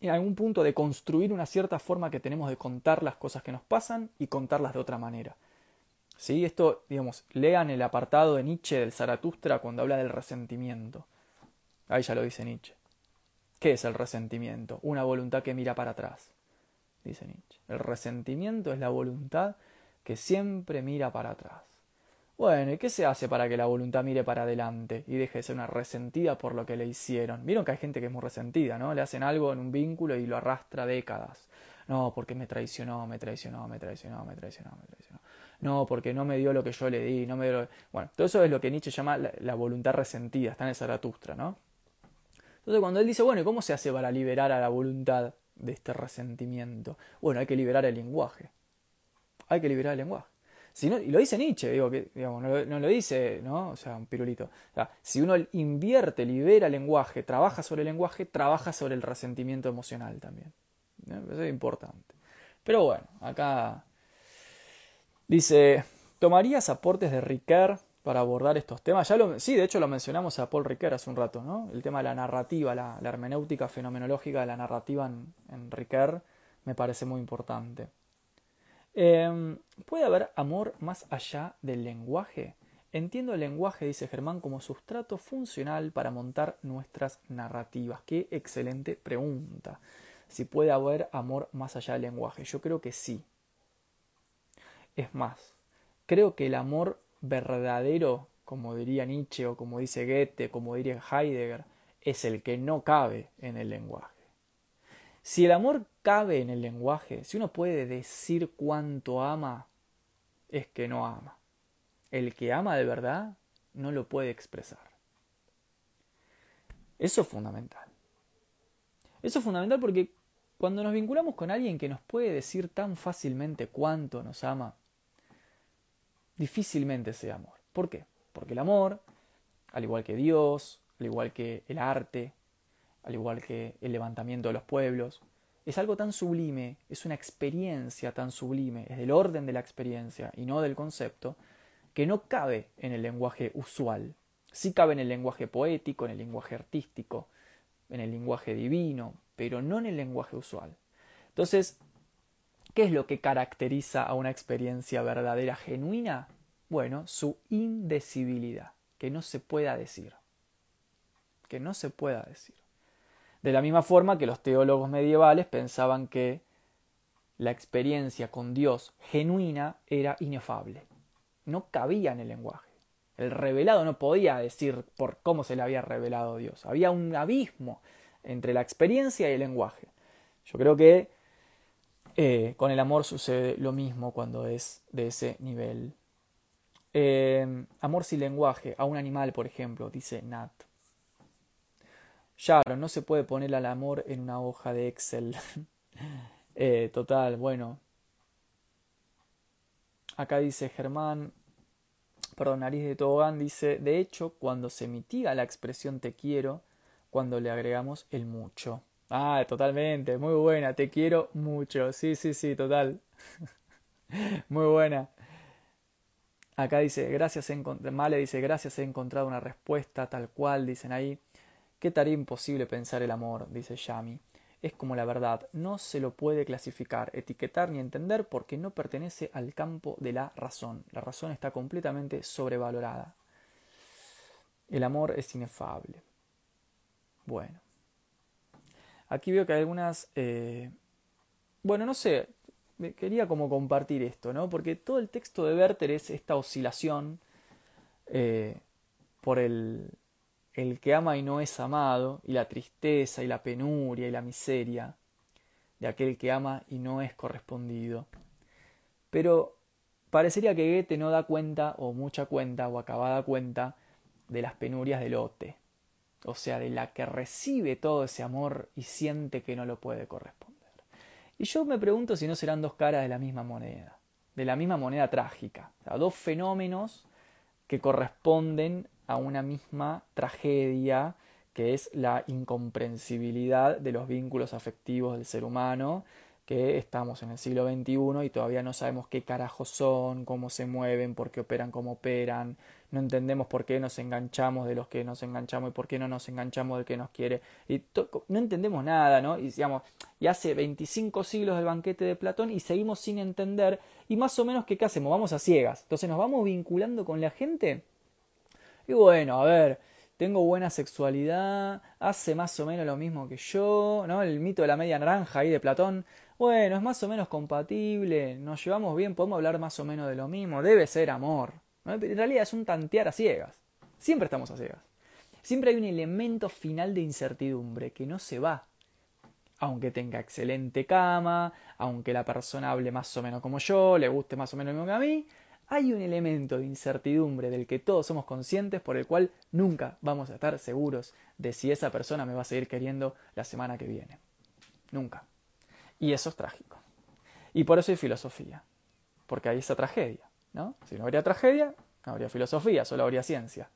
Speaker 1: en algún punto de construir una cierta forma que tenemos de contar las cosas que nos pasan y contarlas de otra manera. ¿Sí? Esto, digamos, lean el apartado de Nietzsche del Zaratustra cuando habla del resentimiento. Ahí ya lo dice Nietzsche. ¿Qué es el resentimiento? Una voluntad que mira para atrás, dice Nietzsche. El resentimiento es la voluntad que siempre mira para atrás. Bueno, ¿y qué se hace para que la voluntad mire para adelante y deje de ser una resentida por lo que le hicieron? Vieron que hay gente que es muy resentida, ¿no? Le hacen algo en un vínculo y lo arrastra décadas. No, porque me traicionó, me traicionó, me traicionó, me traicionó, me traicionó. No, porque no me dio lo que yo le di, no me dio... Bueno, todo eso es lo que Nietzsche llama la, voluntad resentida, está en el Zaratustra, ¿no? Entonces cuando él dice, bueno, ¿y cómo se hace para liberar a la voluntad de este resentimiento? Bueno, hay que liberar el lenguaje. Hay que liberar el lenguaje y lo dice Nietzsche, digo, que, digamos, no, lo dice, ¿no? O sea, un pirulito. si uno invierte, libera el lenguaje, trabaja sobre el lenguaje, trabaja sobre el resentimiento emocional también. Eso es importante. Pero bueno, acá dice, ¿tomarías aportes de Ricoeur para abordar estos temas? Ya lo, sí, de hecho lo mencionamos a Paul Ricoeur hace un rato, ¿no? El tema de la narrativa, la, hermenéutica fenomenológica de la narrativa en, en Ricoeur me parece muy importante. Em, ¿Puede haber amor más allá del lenguaje? Entiendo el lenguaje, dice Germán, como sustrato funcional para montar nuestras narrativas. Qué excelente pregunta. Si puede haber amor más allá del lenguaje. Yo creo que sí. Es más, creo que el amor verdadero, como diría Nietzsche o como dice Goethe, como diría Heidegger, es el que no cabe en el lenguaje. Si el amor cabe en el lenguaje, si uno puede decir cuánto ama, es que no ama. El que ama de verdad no lo puede expresar. Eso es fundamental. Eso es fundamental porque cuando nos vinculamos con alguien que nos puede decir tan fácilmente cuánto nos ama, difícilmente sea amor. ¿Por qué? Porque el amor al igual que Dios, al igual que el arte, al igual que el levantamiento de los pueblos. Es algo tan sublime, es una experiencia tan sublime, es del orden de la experiencia y no del concepto, que no cabe en el lenguaje usual. Sí cabe en el lenguaje poético, en el lenguaje artístico, en el lenguaje divino, pero no en el lenguaje usual. Entonces, ¿qué es lo que caracteriza a una experiencia verdadera, genuina? Bueno, su indecibilidad, que no se pueda decir. Que no se pueda decir. De la misma forma que los teólogos medievales pensaban que la experiencia con Dios genuina era inefable. No cabía en el lenguaje. El revelado no podía decir por cómo se le había revelado Dios. Había un abismo entre la experiencia y el lenguaje. Yo creo que eh, con el amor sucede lo mismo cuando es de ese nivel eh, amor sin lenguaje, a un animal, por ejemplo, dice Nat. Sharon, no se puede poner al amor en una hoja de Excel. Eh, total, bueno. Acá dice Germán, perdón, nariz de tobogán, dice, de hecho, cuando se mitiga la expresión te quiero, cuando le agregamos el mucho. Ah, totalmente, muy buena, te quiero mucho. Sí, sí, sí, total. muy buena. Acá dice, gracias, Male dice, gracias, he encontrado una respuesta tal cual, dicen ahí. Qué tarea imposible pensar el amor, dice Yami. Es como la verdad, no se lo puede clasificar, etiquetar ni entender porque no pertenece al campo de la razón. La razón está completamente sobrevalorada. El amor es inefable. Bueno. Aquí veo que hay algunas... Eh, bueno, no sé, quería como compartir esto, ¿no? Porque todo el texto de Werther es esta oscilación eh, por el, el que ama y no es amado, y la tristeza y la penuria y la miseria de aquel que ama y no es correspondido. Pero parecería que Goethe no da cuenta, o mucha cuenta, o acabada cuenta, de las penurias del Lote, o sea, de la que recibe todo ese amor y siente que no lo puede corresponder. Y yo me pregunto si no serán dos caras de la misma moneda, de la misma moneda trágica, dos fenómenos que corresponden a una misma tragedia que es la incomprensibilidad de los vínculos afectivos del ser humano que estamos en el siglo XXI y todavía no sabemos qué carajos son, cómo se mueven, por qué operan como operan, no entendemos por qué nos enganchamos de los que nos enganchamos y por qué no nos enganchamos del que nos quiere. Y no entendemos nada, ¿no? Y digamos, y hace 25 siglos del banquete de Platón y seguimos sin entender. Y más o menos, ¿qué, ¿qué hacemos? Vamos a ciegas. Entonces nos vamos vinculando con la gente. Y bueno, a ver, tengo buena sexualidad, hace más o menos lo mismo que yo, ¿no? El mito de la media naranja ahí de Platón bueno, es más o menos compatible, nos llevamos bien, podemos hablar más o menos de lo mismo, debe ser amor. En realidad es un tantear a ciegas. Siempre estamos a ciegas. Siempre hay un elemento final de incertidumbre que no se va. Aunque tenga excelente cama, aunque la persona hable más o menos como yo, le guste más o menos lo mismo que a mí, hay un elemento de incertidumbre del que todos somos conscientes por el cual nunca vamos a estar seguros de si esa persona me va a seguir queriendo la semana que viene. Nunca. Y eso es trágico. Y por eso hay filosofía, porque hay esa tragedia. ¿no? Si no habría tragedia, no habría filosofía, solo habría ciencia.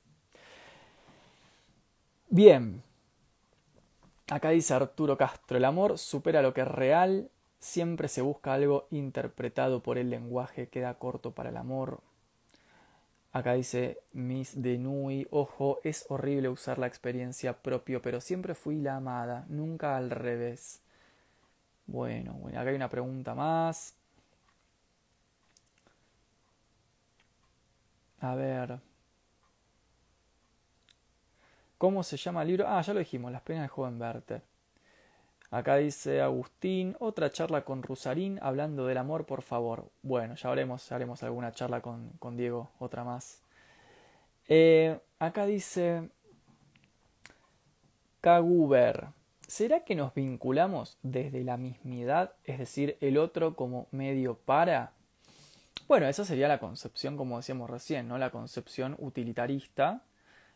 Speaker 1: Bien, acá dice Arturo Castro, el amor supera lo que es real, siempre se busca algo interpretado por el lenguaje, queda corto para el amor. Acá dice Miss Denui, ojo, es horrible usar la experiencia propio, pero siempre fui la amada, nunca al revés. Bueno, bueno, acá hay una pregunta más. A ver. ¿Cómo se llama el libro? Ah, ya lo dijimos, Las penas del joven Werther. Acá dice Agustín, otra charla con Rusarín hablando del amor, por favor. Bueno, ya haremos, haremos alguna charla con, con Diego, otra más. Eh, acá dice Kaguber. ¿Será que nos vinculamos desde la mismidad, es decir, el otro como medio para? Bueno, esa sería la concepción, como decíamos recién, ¿no? La concepción utilitarista,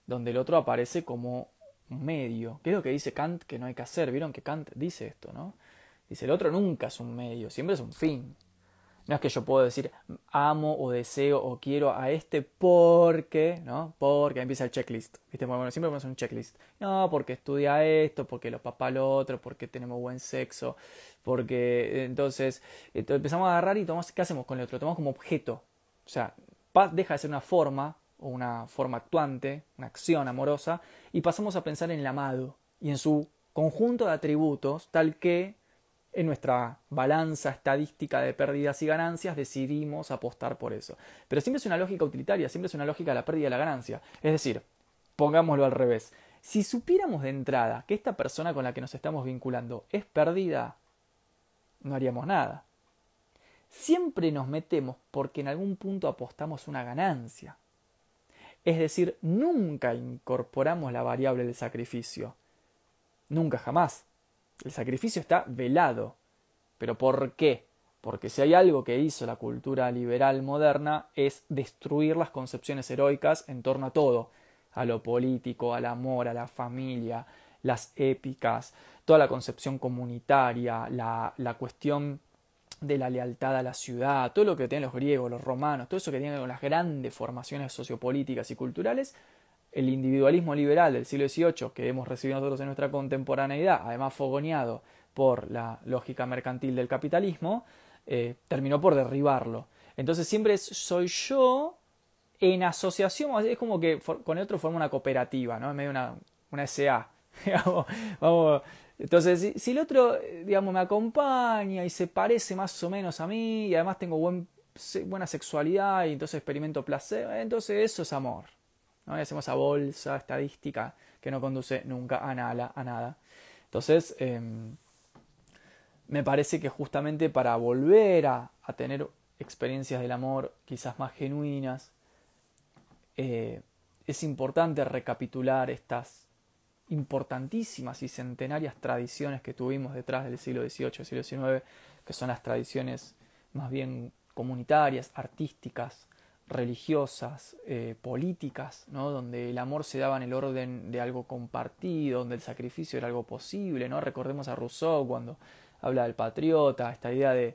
Speaker 1: donde el otro aparece como medio. ¿Qué es lo que dice Kant que no hay que hacer? Vieron que Kant dice esto, ¿no? Dice, el otro nunca es un medio, siempre es un fin. No es que yo puedo decir amo o deseo o quiero a este porque, ¿no? Porque empieza el checklist. ¿Viste? Bueno, siempre ponemos un checklist. No, porque estudia esto, porque los papás lo otro, porque tenemos buen sexo, porque entonces, empezamos a agarrar y tomamos, ¿qué hacemos con el otro? Tomamos como objeto. O sea, deja de ser una forma o una forma actuante, una acción amorosa, y pasamos a pensar en el amado y en su conjunto de atributos, tal que en nuestra balanza estadística de pérdidas y ganancias decidimos apostar por eso. Pero siempre es una lógica utilitaria, siempre es una lógica de la pérdida y la ganancia. Es decir, pongámoslo al revés. Si supiéramos de entrada que esta persona con la que nos estamos vinculando es perdida, no haríamos nada. Siempre nos metemos porque en algún punto apostamos una ganancia. Es decir, nunca incorporamos la variable del sacrificio. Nunca jamás. El sacrificio está velado. ¿Pero por qué? Porque si hay algo que hizo la cultura liberal moderna es destruir las concepciones heroicas en torno a todo, a lo político, al amor, a la familia, las épicas, toda la concepción comunitaria, la, la cuestión de la lealtad a la ciudad, todo lo que tienen los griegos, los romanos, todo eso que tiene con las grandes formaciones sociopolíticas y culturales, el individualismo liberal del siglo XVIII que hemos recibido nosotros en nuestra contemporaneidad, además fogoneado por la lógica mercantil del capitalismo, eh, terminó por derribarlo. Entonces siempre soy yo en asociación, es como que con el otro forma una cooperativa, ¿no? En medio de una, una SA. vamos, entonces, si, el otro, digamos, me acompaña y se parece más o menos a mí y además tengo buen, buena sexualidad y entonces experimento placer, entonces eso es amor. ¿no? hacemos esa bolsa estadística que no conduce nunca a nada. A nada. Entonces, em, me parece que justamente para volver a, tener experiencias del amor quizás más genuinas, eh, es importante recapitular estas importantísimas y centenarias tradiciones que tuvimos detrás del siglo XVIII y siglo XIX, que son las tradiciones más bien comunitarias, artísticas, religiosas, eh, políticas, ¿no? donde el amor se daba en el orden de algo compartido, donde el sacrificio era algo posible. ¿no? Recordemos a Rousseau cuando habla del patriota, esta idea de,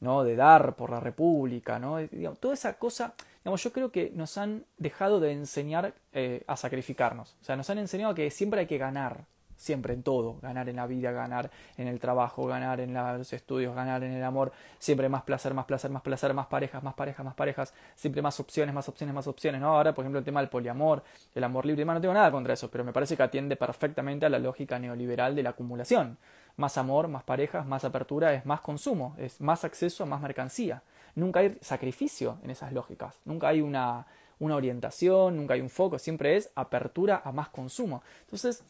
Speaker 1: ¿no? de dar por la república, ¿no? toda esa cosa, yo creo que nos han dejado de enseñar eh, a sacrificarnos, o sea, nos han enseñado que siempre hay que ganar, siempre en todo, ganar en la vida, ganar en el trabajo, ganar en los estudios, ganar en el amor, siempre más placer, más placer, más placer, más parejas, más parejas, más parejas, siempre más opciones, más opciones, más opciones, ¿no? Ahora, por ejemplo, el tema del poliamor, el amor libre, no tengo nada contra eso, pero me parece que atiende perfectamente a la lógica neoliberal de la acumulación. Más amor, más parejas, más apertura, es más consumo, es más acceso a más mercancía. Nunca hay sacrificio en esas lógicas, nunca hay una, una orientación, nunca hay un foco, siempre es apertura a más consumo. Entonces,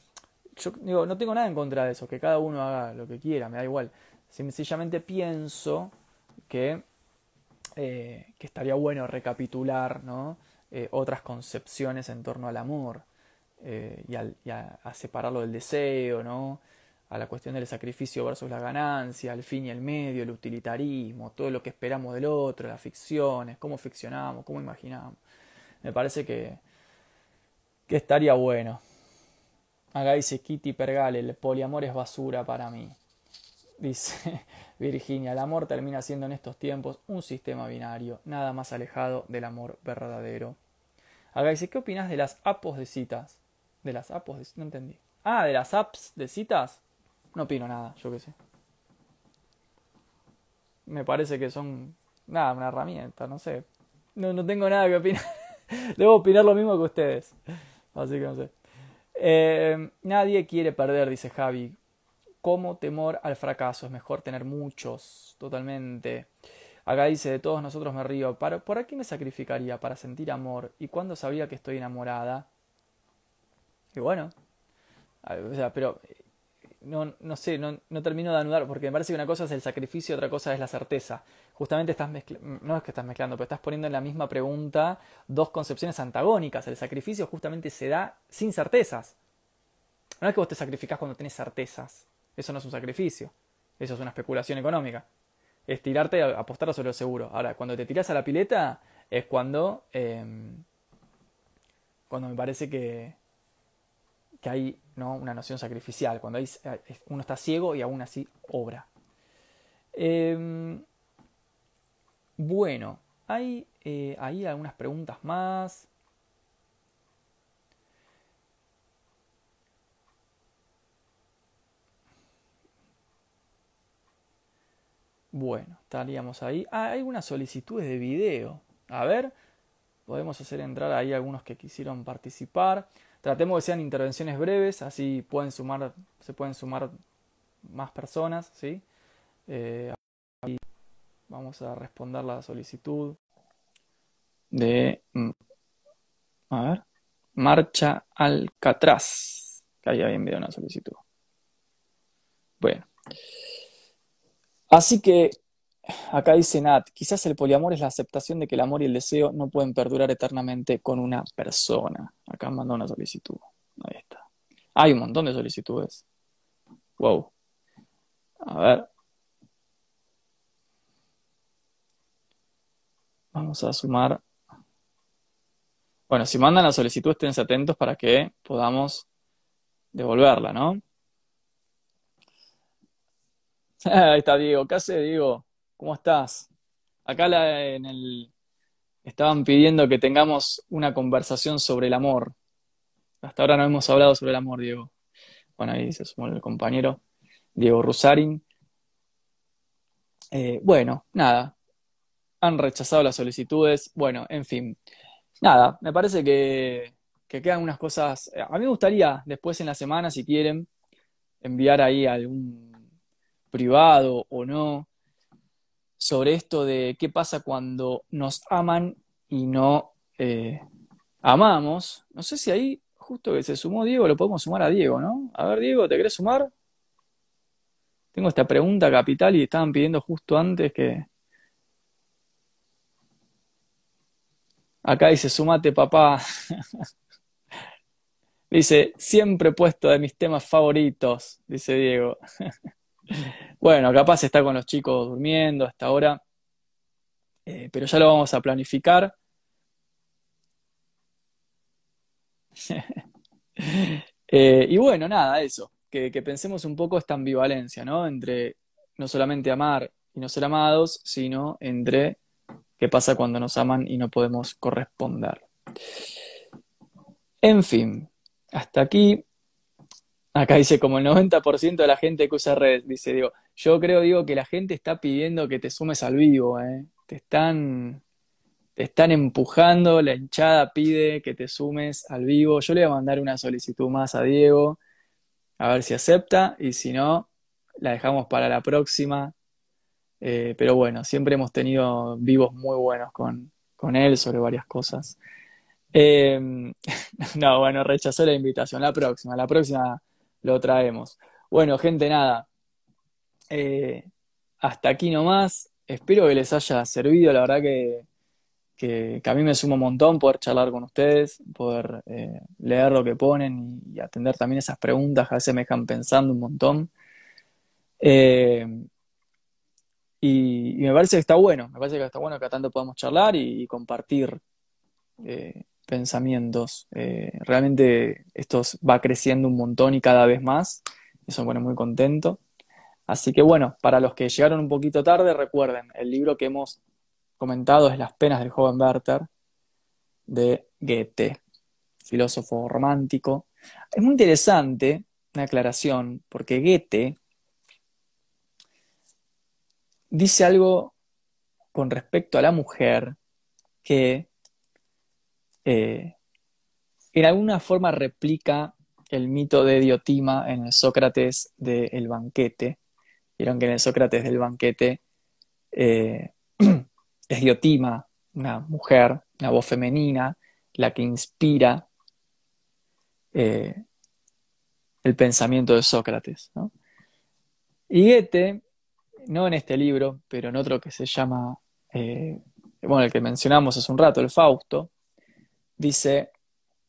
Speaker 1: yo digo, no tengo nada en contra de eso, que cada uno haga lo que quiera, me da igual. Sencillamente pienso que, eh, que estaría bueno recapitular ¿no? Eh, otras concepciones en torno al amor eh, y, a, separarlo del deseo, ¿no? A la cuestión del sacrificio versus la ganancia, el fin y el medio, el utilitarismo, todo lo que esperamos del otro, las ficciones, cómo ficcionamos, cómo imaginamos. Me parece que, que estaría bueno. Acá dice Kitty Pergale, el poliamor es basura para mí. Dice Virginia, el amor termina siendo en estos tiempos un sistema binario, nada más alejado del amor verdadero. Acá dice, ¿qué opinas de las apps de citas? ¿De las apps de No entendí. Ah, de las apps de citas. No opino nada, yo qué sé. Me parece que son, nada, una herramienta, no sé. No, no tengo nada que opinar. Debo opinar lo mismo que ustedes. Así que no sé. Eh, nadie quiere perder, dice Javi. Como temor al fracaso, es mejor tener muchos, totalmente. Acá dice, de todos nosotros me río. ¿Para, ¿Por aquí me sacrificaría? Para sentir amor. ¿Y cuándo sabía que estoy enamorada? Y bueno, o sea, pero no, no sé, no, no, termino de anudar, porque me parece que una cosa es el sacrificio otra cosa es la certeza. Justamente estás mezclando, no es que estás mezclando, pero estás poniendo en la misma pregunta dos concepciones antagónicas. El sacrificio justamente se da sin certezas. No es que vos te sacrificás cuando tenés certezas. Eso no es un sacrificio. Eso es una especulación económica. Es tirarte a apostar sobre lo seguro. Ahora, cuando te tiras a la pileta es cuando, em, cuando me parece que, que hay ¿no? una noción sacrificial, cuando hay, uno está ciego y aún así obra. Em, Bueno, hay eh, ahí algunas preguntas más. Bueno, estaríamos ahí. Ah, hay algunas solicitudes de video. A ver, podemos hacer entrar ahí algunos que quisieron participar. Tratemos que sean intervenciones breves, así pueden sumar, se pueden sumar más personas, ¿sí? Eh, vamos a responder la solicitud de, mm, a ver, Marcha Alcatraz, que ahí había enviado una solicitud. Bueno. Así que acá dice Nat, quizás el poliamor es la aceptación de que el amor y el deseo no pueden perdurar eternamente con una persona. Acá mandó una solicitud. Ahí está. Hay un montón de solicitudes. Wow. A ver. Vamos a sumar. Bueno, si mandan la solicitud, estén atentos para que podamos devolverla, ¿no? Ahí está Diego. ¿Qué hace, Diego? ¿Cómo estás? Acá en el... estaban pidiendo que tengamos una conversación sobre el amor. Hasta ahora no hemos hablado sobre el amor, Diego. Bueno, ahí se sumó el compañero Diego Rusarin. Eh, bueno, nada. Han rechazado las solicitudes. Bueno, en fin. Nada, me parece que, que quedan unas cosas. A mí me gustaría después en la semana, si quieren, enviar ahí algún privado o no, sobre esto de qué pasa cuando nos aman y no eh, amamos. No sé si ahí, justo que se sumó Diego, lo podemos sumar a Diego, ¿no? A ver, Diego, ¿te querés sumar? Tengo esta pregunta capital y estaban pidiendo justo antes que... Acá dice, sumate papá. dice, siempre puesto de mis temas favoritos, dice Diego. Bueno, capaz está con los chicos durmiendo hasta ahora, eh, pero ya lo vamos a planificar. Eh, y bueno, nada, eso, que, pensemos un poco esta ambivalencia, ¿no? Entre no solamente amar y no ser amados, sino entre qué pasa cuando nos aman y no podemos corresponder. En fin, hasta aquí Acá dice como el 90% de la gente que usa redes, dice, digo, yo creo, digo, que la gente está pidiendo que te sumes al vivo, ¿eh? Te están, te están empujando, la hinchada pide que te sumes al vivo. Yo le voy a mandar una solicitud más a Diego, a ver si acepta, y si no, la dejamos para la próxima. Eh, pero bueno, siempre hemos tenido vivos muy buenos con, con él sobre varias cosas. Eh, no, bueno, rechazó la invitación. La próxima, la próxima lo traemos. Bueno, gente, nada. Eh, hasta aquí nomás. Espero que les haya servido. La verdad que, que, a mí me suma un montón poder charlar con ustedes, poder eh, leer lo que ponen y, atender también esas preguntas a veces me dejan pensando un montón. Eh, y, me parece que está bueno, me parece que está bueno que a tanto podamos charlar y, compartir pensamientos. Realmente esto va creciendo un montón y cada vez más. Eso me pone muy contento. Así que bueno, para los que llegaron un poquito tarde, recuerden, el libro que hemos comentado es Las penas del joven Werther de Goethe, filósofo romántico. Es muy interesante una aclaración, porque Goethe dice algo con respecto a la mujer que eh, en alguna forma replica el mito de Diotima en el Sócrates del banquete. Vieron que en el Sócrates del banquete eh, es Diotima, una mujer, una voz femenina, la que inspira eh, el pensamiento de Sócrates. Y Goethe, no en este libro, pero en otro que se llama, bueno, el que mencionamos hace un rato, el Fausto, dice,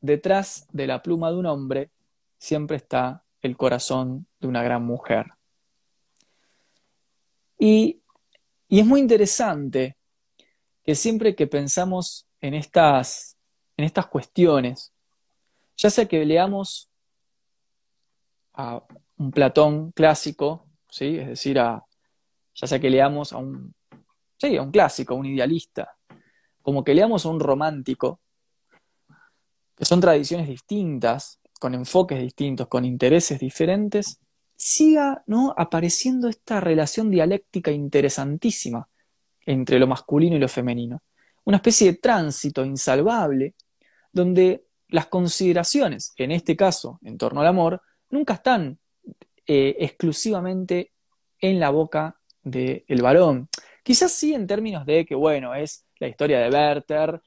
Speaker 1: detrás de la pluma de un hombre siempre está el corazón de una gran mujer. Y, es muy interesante que siempre que pensamos en estas, en estas cuestiones, ya sea que leamos a un Platón clásico, ¿sí? es decir, ya sea que leamos a un sí, a un clásico, a un idealista, como que leamos a un romántico, que son tradiciones distintas, con enfoques distintos, con intereses diferentes, siga ¿no? apareciendo esta relación dialéctica interesantísima entre lo masculino y lo femenino. Una especie de tránsito insalvable donde las consideraciones, en este caso en torno al amor, nunca están eh, exclusivamente en la boca del varón. Quizás sí en términos de que, bueno, es la historia de Werther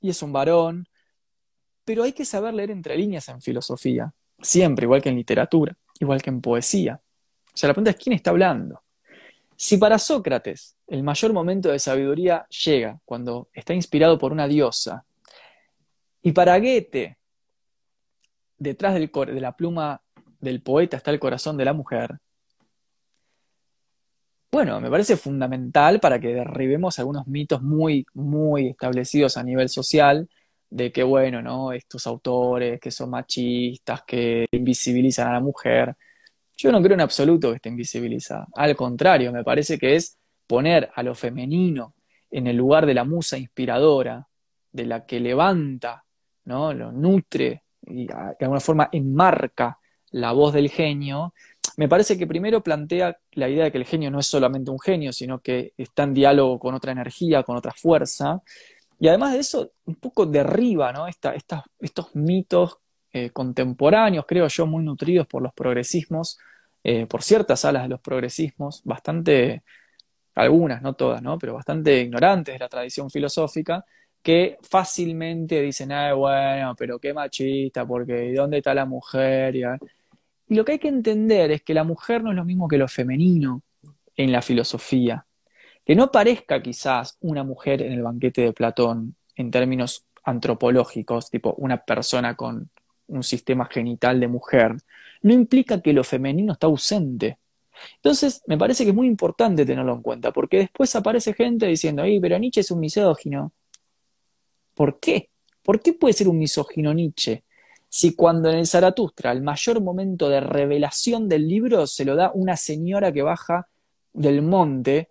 Speaker 1: y es un varón, pero hay que saber leer entre líneas en filosofía, siempre, igual que en literatura, igual que en poesía. O sea, la pregunta es quién está hablando. Si para Sócrates el mayor momento de sabiduría llega cuando está inspirado por una diosa, y para Goethe, detrás del, de la pluma del poeta está el corazón de la mujer, bueno, me parece fundamental para que derribemos algunos mitos muy, muy establecidos a nivel social de que, bueno, ¿no? Estos autores que son machistas, que invisibilizan a la mujer. Yo no creo en absoluto que esté invisibilizada. Al contrario, me parece que es poner a lo femenino en el lugar de la musa inspiradora, de la que levanta, ¿no? Lo nutre y de alguna forma enmarca la voz del genio, me parece que primero plantea la idea de que el genio no es solamente un genio, sino que está en diálogo con otra energía, con otra fuerza. Y además de eso, un poco derriba ¿no? estos mitos eh, contemporáneos, creo yo, muy nutridos por los progresismos, eh, por ciertas alas de los progresismos, bastante, algunas, no todas, ¿no? pero bastante ignorantes de la tradición filosófica, que fácilmente dicen, ay, bueno, pero qué machista, porque ¿dónde está la mujer? Y, y lo que hay que entender es que la mujer no es lo mismo que lo femenino en la filosofía. Que no parezca quizás una mujer en el banquete de Platón en términos antropológicos, tipo una persona con un sistema genital de mujer, no implica que lo femenino está ausente. Entonces, me parece que es muy importante tenerlo en cuenta, porque después aparece gente diciendo, ¡ay, pero Nietzsche es un misógino! ¿Por qué? ¿Por qué puede ser un misógino Nietzsche? si cuando en el Zaratustra el mayor momento de revelación del libro se lo da una señora que baja del monte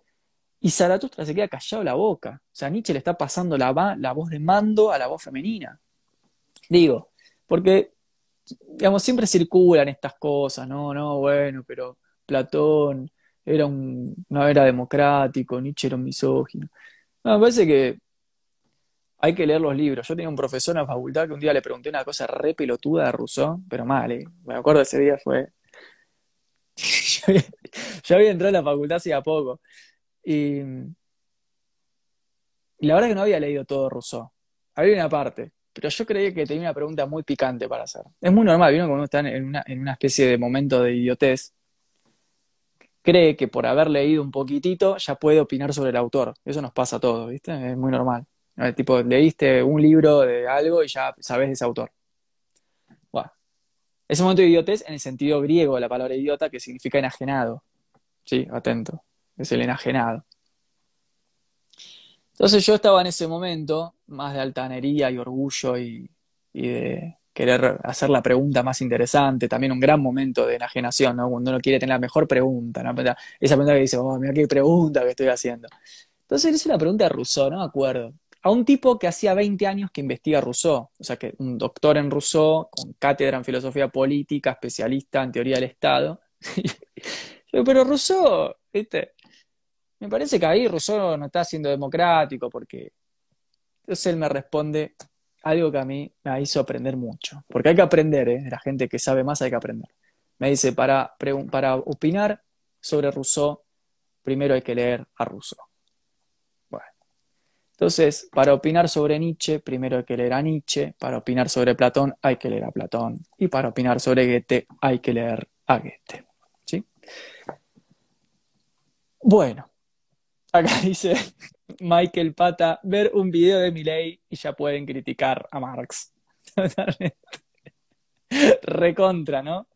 Speaker 1: y Zaratustra se queda callado la boca. O sea, Nietzsche le está pasando la, voz de mando a la voz femenina. Digo, porque, digamos, siempre circulan estas cosas, no, no, bueno, pero Platón era un, no era democrático, Nietzsche era un misógino. No, me parece que hay que leer los libros. Yo tenía un profesor en la facultad que un día le pregunté una cosa re pelotuda de Rousseau, pero mal, ¿eh? Me acuerdo ese día fue. yo había entrado en la facultad hacía poco. Y... la verdad es que no había leído todo Rousseau. Había una parte, pero yo creía que tenía una pregunta muy picante para hacer. Es muy normal, vino cuando uno está en una, en una especie de momento de idiotez, cree que por haber leído un poquitito ya puede opinar sobre el autor. Eso nos pasa a todos, ¿viste? Es muy normal. Tipo, leíste un libro de algo y ya sabes de ese autor. Ese momento de idiotez en el sentido griego de la palabra idiota, que significa enajenado. Sí, atento. Es el enajenado. Entonces yo estaba en ese momento más de altanería y orgullo y, de querer hacer la pregunta más interesante, también un gran momento de enajenación, ¿no? Cuando uno quiere tener la mejor pregunta, ¿no? Esa pregunta que dice, oh, mira qué pregunta que estoy haciendo. Entonces hice una pregunta de Rousseau, no me acuerdo a un tipo que hacía 20 años que investiga Rousseau, o sea, que un doctor en Rousseau, con cátedra en filosofía política, especialista en teoría del Estado. Pero Rousseau, ¿viste? Me parece que ahí Rousseau no está siendo democrático porque... Entonces él me responde algo que a mí me hizo aprender mucho. Porque hay que aprender, ¿eh? La gente que sabe más hay que aprender. Me dice, para, para opinar sobre Rousseau, primero hay que leer a Rousseau. Entonces, para opinar sobre Nietzsche, primero hay que leer a Nietzsche, para opinar sobre Platón hay que leer a Platón, y para opinar sobre Goethe hay que leer a Goethe. ¿sí? Bueno, acá dice Michael Pata, ver un video de Milley y ya pueden criticar a Marx. Totalmente. Recontra, ¿no?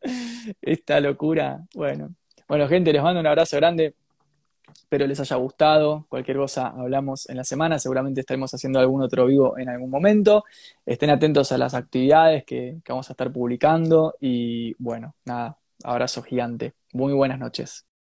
Speaker 1: Esta locura. Bueno. Bueno, gente, les mando un abrazo grande. Espero les haya gustado. Cualquier cosa hablamos en la semana. Seguramente estaremos haciendo algún otro vivo en algún momento. Estén atentos a las actividades que, que vamos a estar publicando. Y bueno, nada, abrazo gigante. Muy buenas noches.